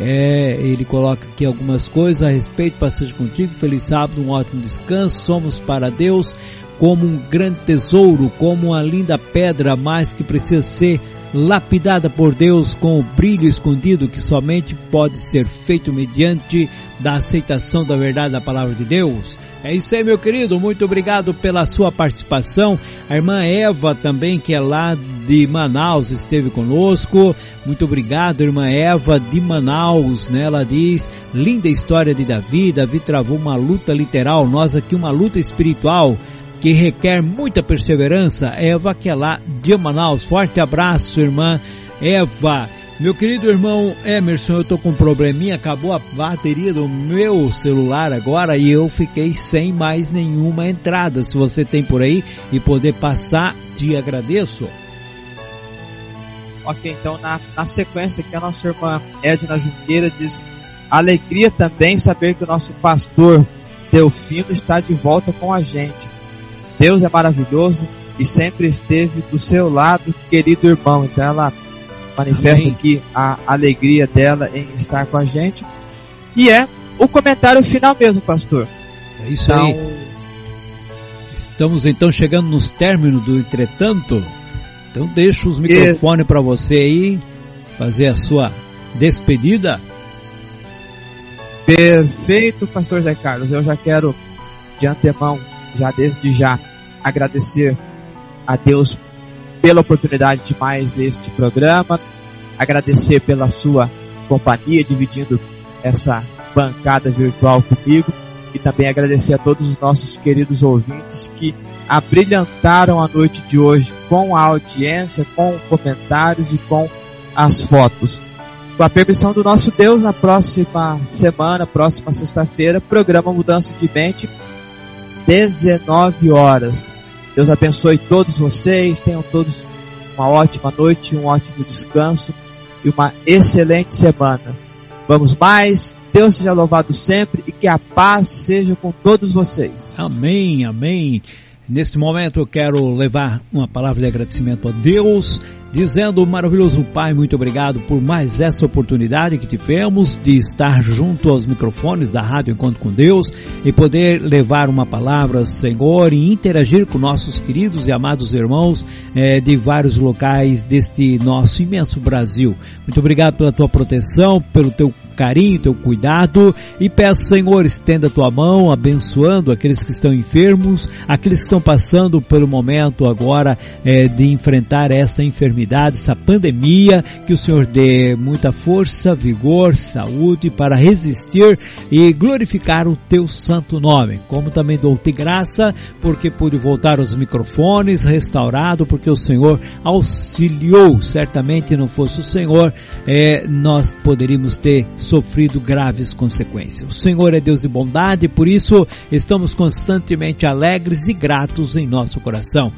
É, ele coloca aqui algumas coisas a respeito, passagem contigo, feliz sábado, um ótimo descanso, somos para Deus como um grande tesouro, como uma linda pedra, mas que precisa ser lapidada por Deus com o brilho escondido que somente pode ser feito mediante da aceitação da verdade da palavra de Deus. É isso aí, meu querido. Muito obrigado pela sua participação. A irmã Eva também, que é lá de Manaus, esteve conosco. Muito obrigado, irmã Eva de Manaus, né? Ela diz, linda história de Davi. Davi travou uma luta literal, nós aqui uma luta espiritual que requer muita perseverança. Eva, que é lá de Manaus. Forte abraço, irmã Eva. Meu querido irmão Emerson, eu tô com um probleminha, acabou a bateria do meu celular agora e eu fiquei sem mais nenhuma entrada. Se você tem por aí e poder passar, te agradeço. Ok, então na, na sequência que a nossa irmã Edna Junqueira diz alegria também saber que o nosso pastor Delfino está de volta com a gente. Deus é maravilhoso e sempre esteve do seu lado, querido irmão. Então ela manifesta Amém. aqui a alegria dela em estar com a gente. E é o comentário final mesmo, pastor. É isso então, aí. Estamos então chegando nos términos do entretanto. Então deixo os microfones para você aí fazer a sua despedida. Perfeito, pastor Zé Carlos. Eu já quero de antemão, já desde já, agradecer a Deus pela oportunidade de mais este programa, agradecer pela sua companhia, dividindo essa bancada virtual comigo, e também agradecer a todos os nossos queridos ouvintes que abrilhantaram a noite de hoje com a audiência, com comentários e com as fotos. Com a permissão do nosso Deus, na próxima semana, próxima sexta-feira, programa Mudança de Mente 19 horas. Deus abençoe todos vocês, tenham todos uma ótima noite, um ótimo descanso e uma excelente semana. Vamos mais, Deus seja louvado sempre e que a paz seja com todos vocês. Amém, amém. Neste momento eu quero levar uma palavra de agradecimento a Deus dizendo, maravilhoso Pai, muito obrigado por mais essa oportunidade que tivemos de estar junto aos microfones da Rádio Encontro com Deus e poder levar uma palavra, Senhor, e interagir com nossos queridos e amados irmãos eh, de vários locais deste nosso imenso Brasil. Muito obrigado pela tua proteção, pelo teu carinho, teu cuidado e peço, Senhor, estenda a tua mão, abençoando aqueles que estão enfermos, aqueles que estão passando pelo momento agora eh, de enfrentar esta enfermidade enfermidade, essa pandemia, que o Senhor dê muita força, vigor, saúde para resistir e glorificar o teu santo nome. Como também dou-te graça, porque pude voltar aos microfones, restaurado, porque o Senhor auxiliou. Certamente não fosse o Senhor, é, nós poderíamos ter sofrido graves consequências. O Senhor é Deus de bondade, por isso estamos constantemente alegres e gratos em nosso coração.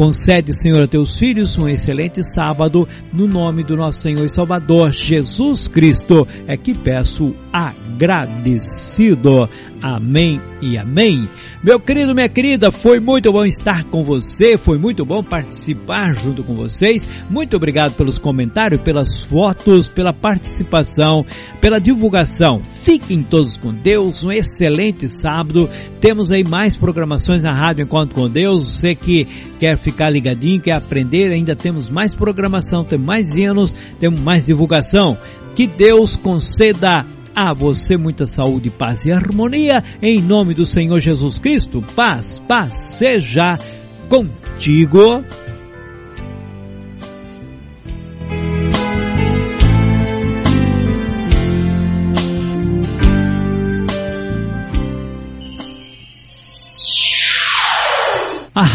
Concede, Senhor, a teus filhos um excelente sábado, no nome do nosso Senhor e Salvador Jesus Cristo, é que peço agradecido. Amém e amém. Meu querido, minha querida, foi muito bom estar com você, foi muito bom participar junto com vocês. Muito obrigado pelos comentários, pelas fotos, pela participação, pela divulgação. Fiquem todos com Deus, um excelente sábado. Temos aí mais programações na Rádio Encontro com Deus. Você que quer ficar ligadinho, quer aprender, ainda temos mais programação, temos mais hinos, temos mais divulgação. Que Deus conceda a você muita saúde, paz e harmonia, em nome do Senhor Jesus Cristo. Paz, paz seja contigo.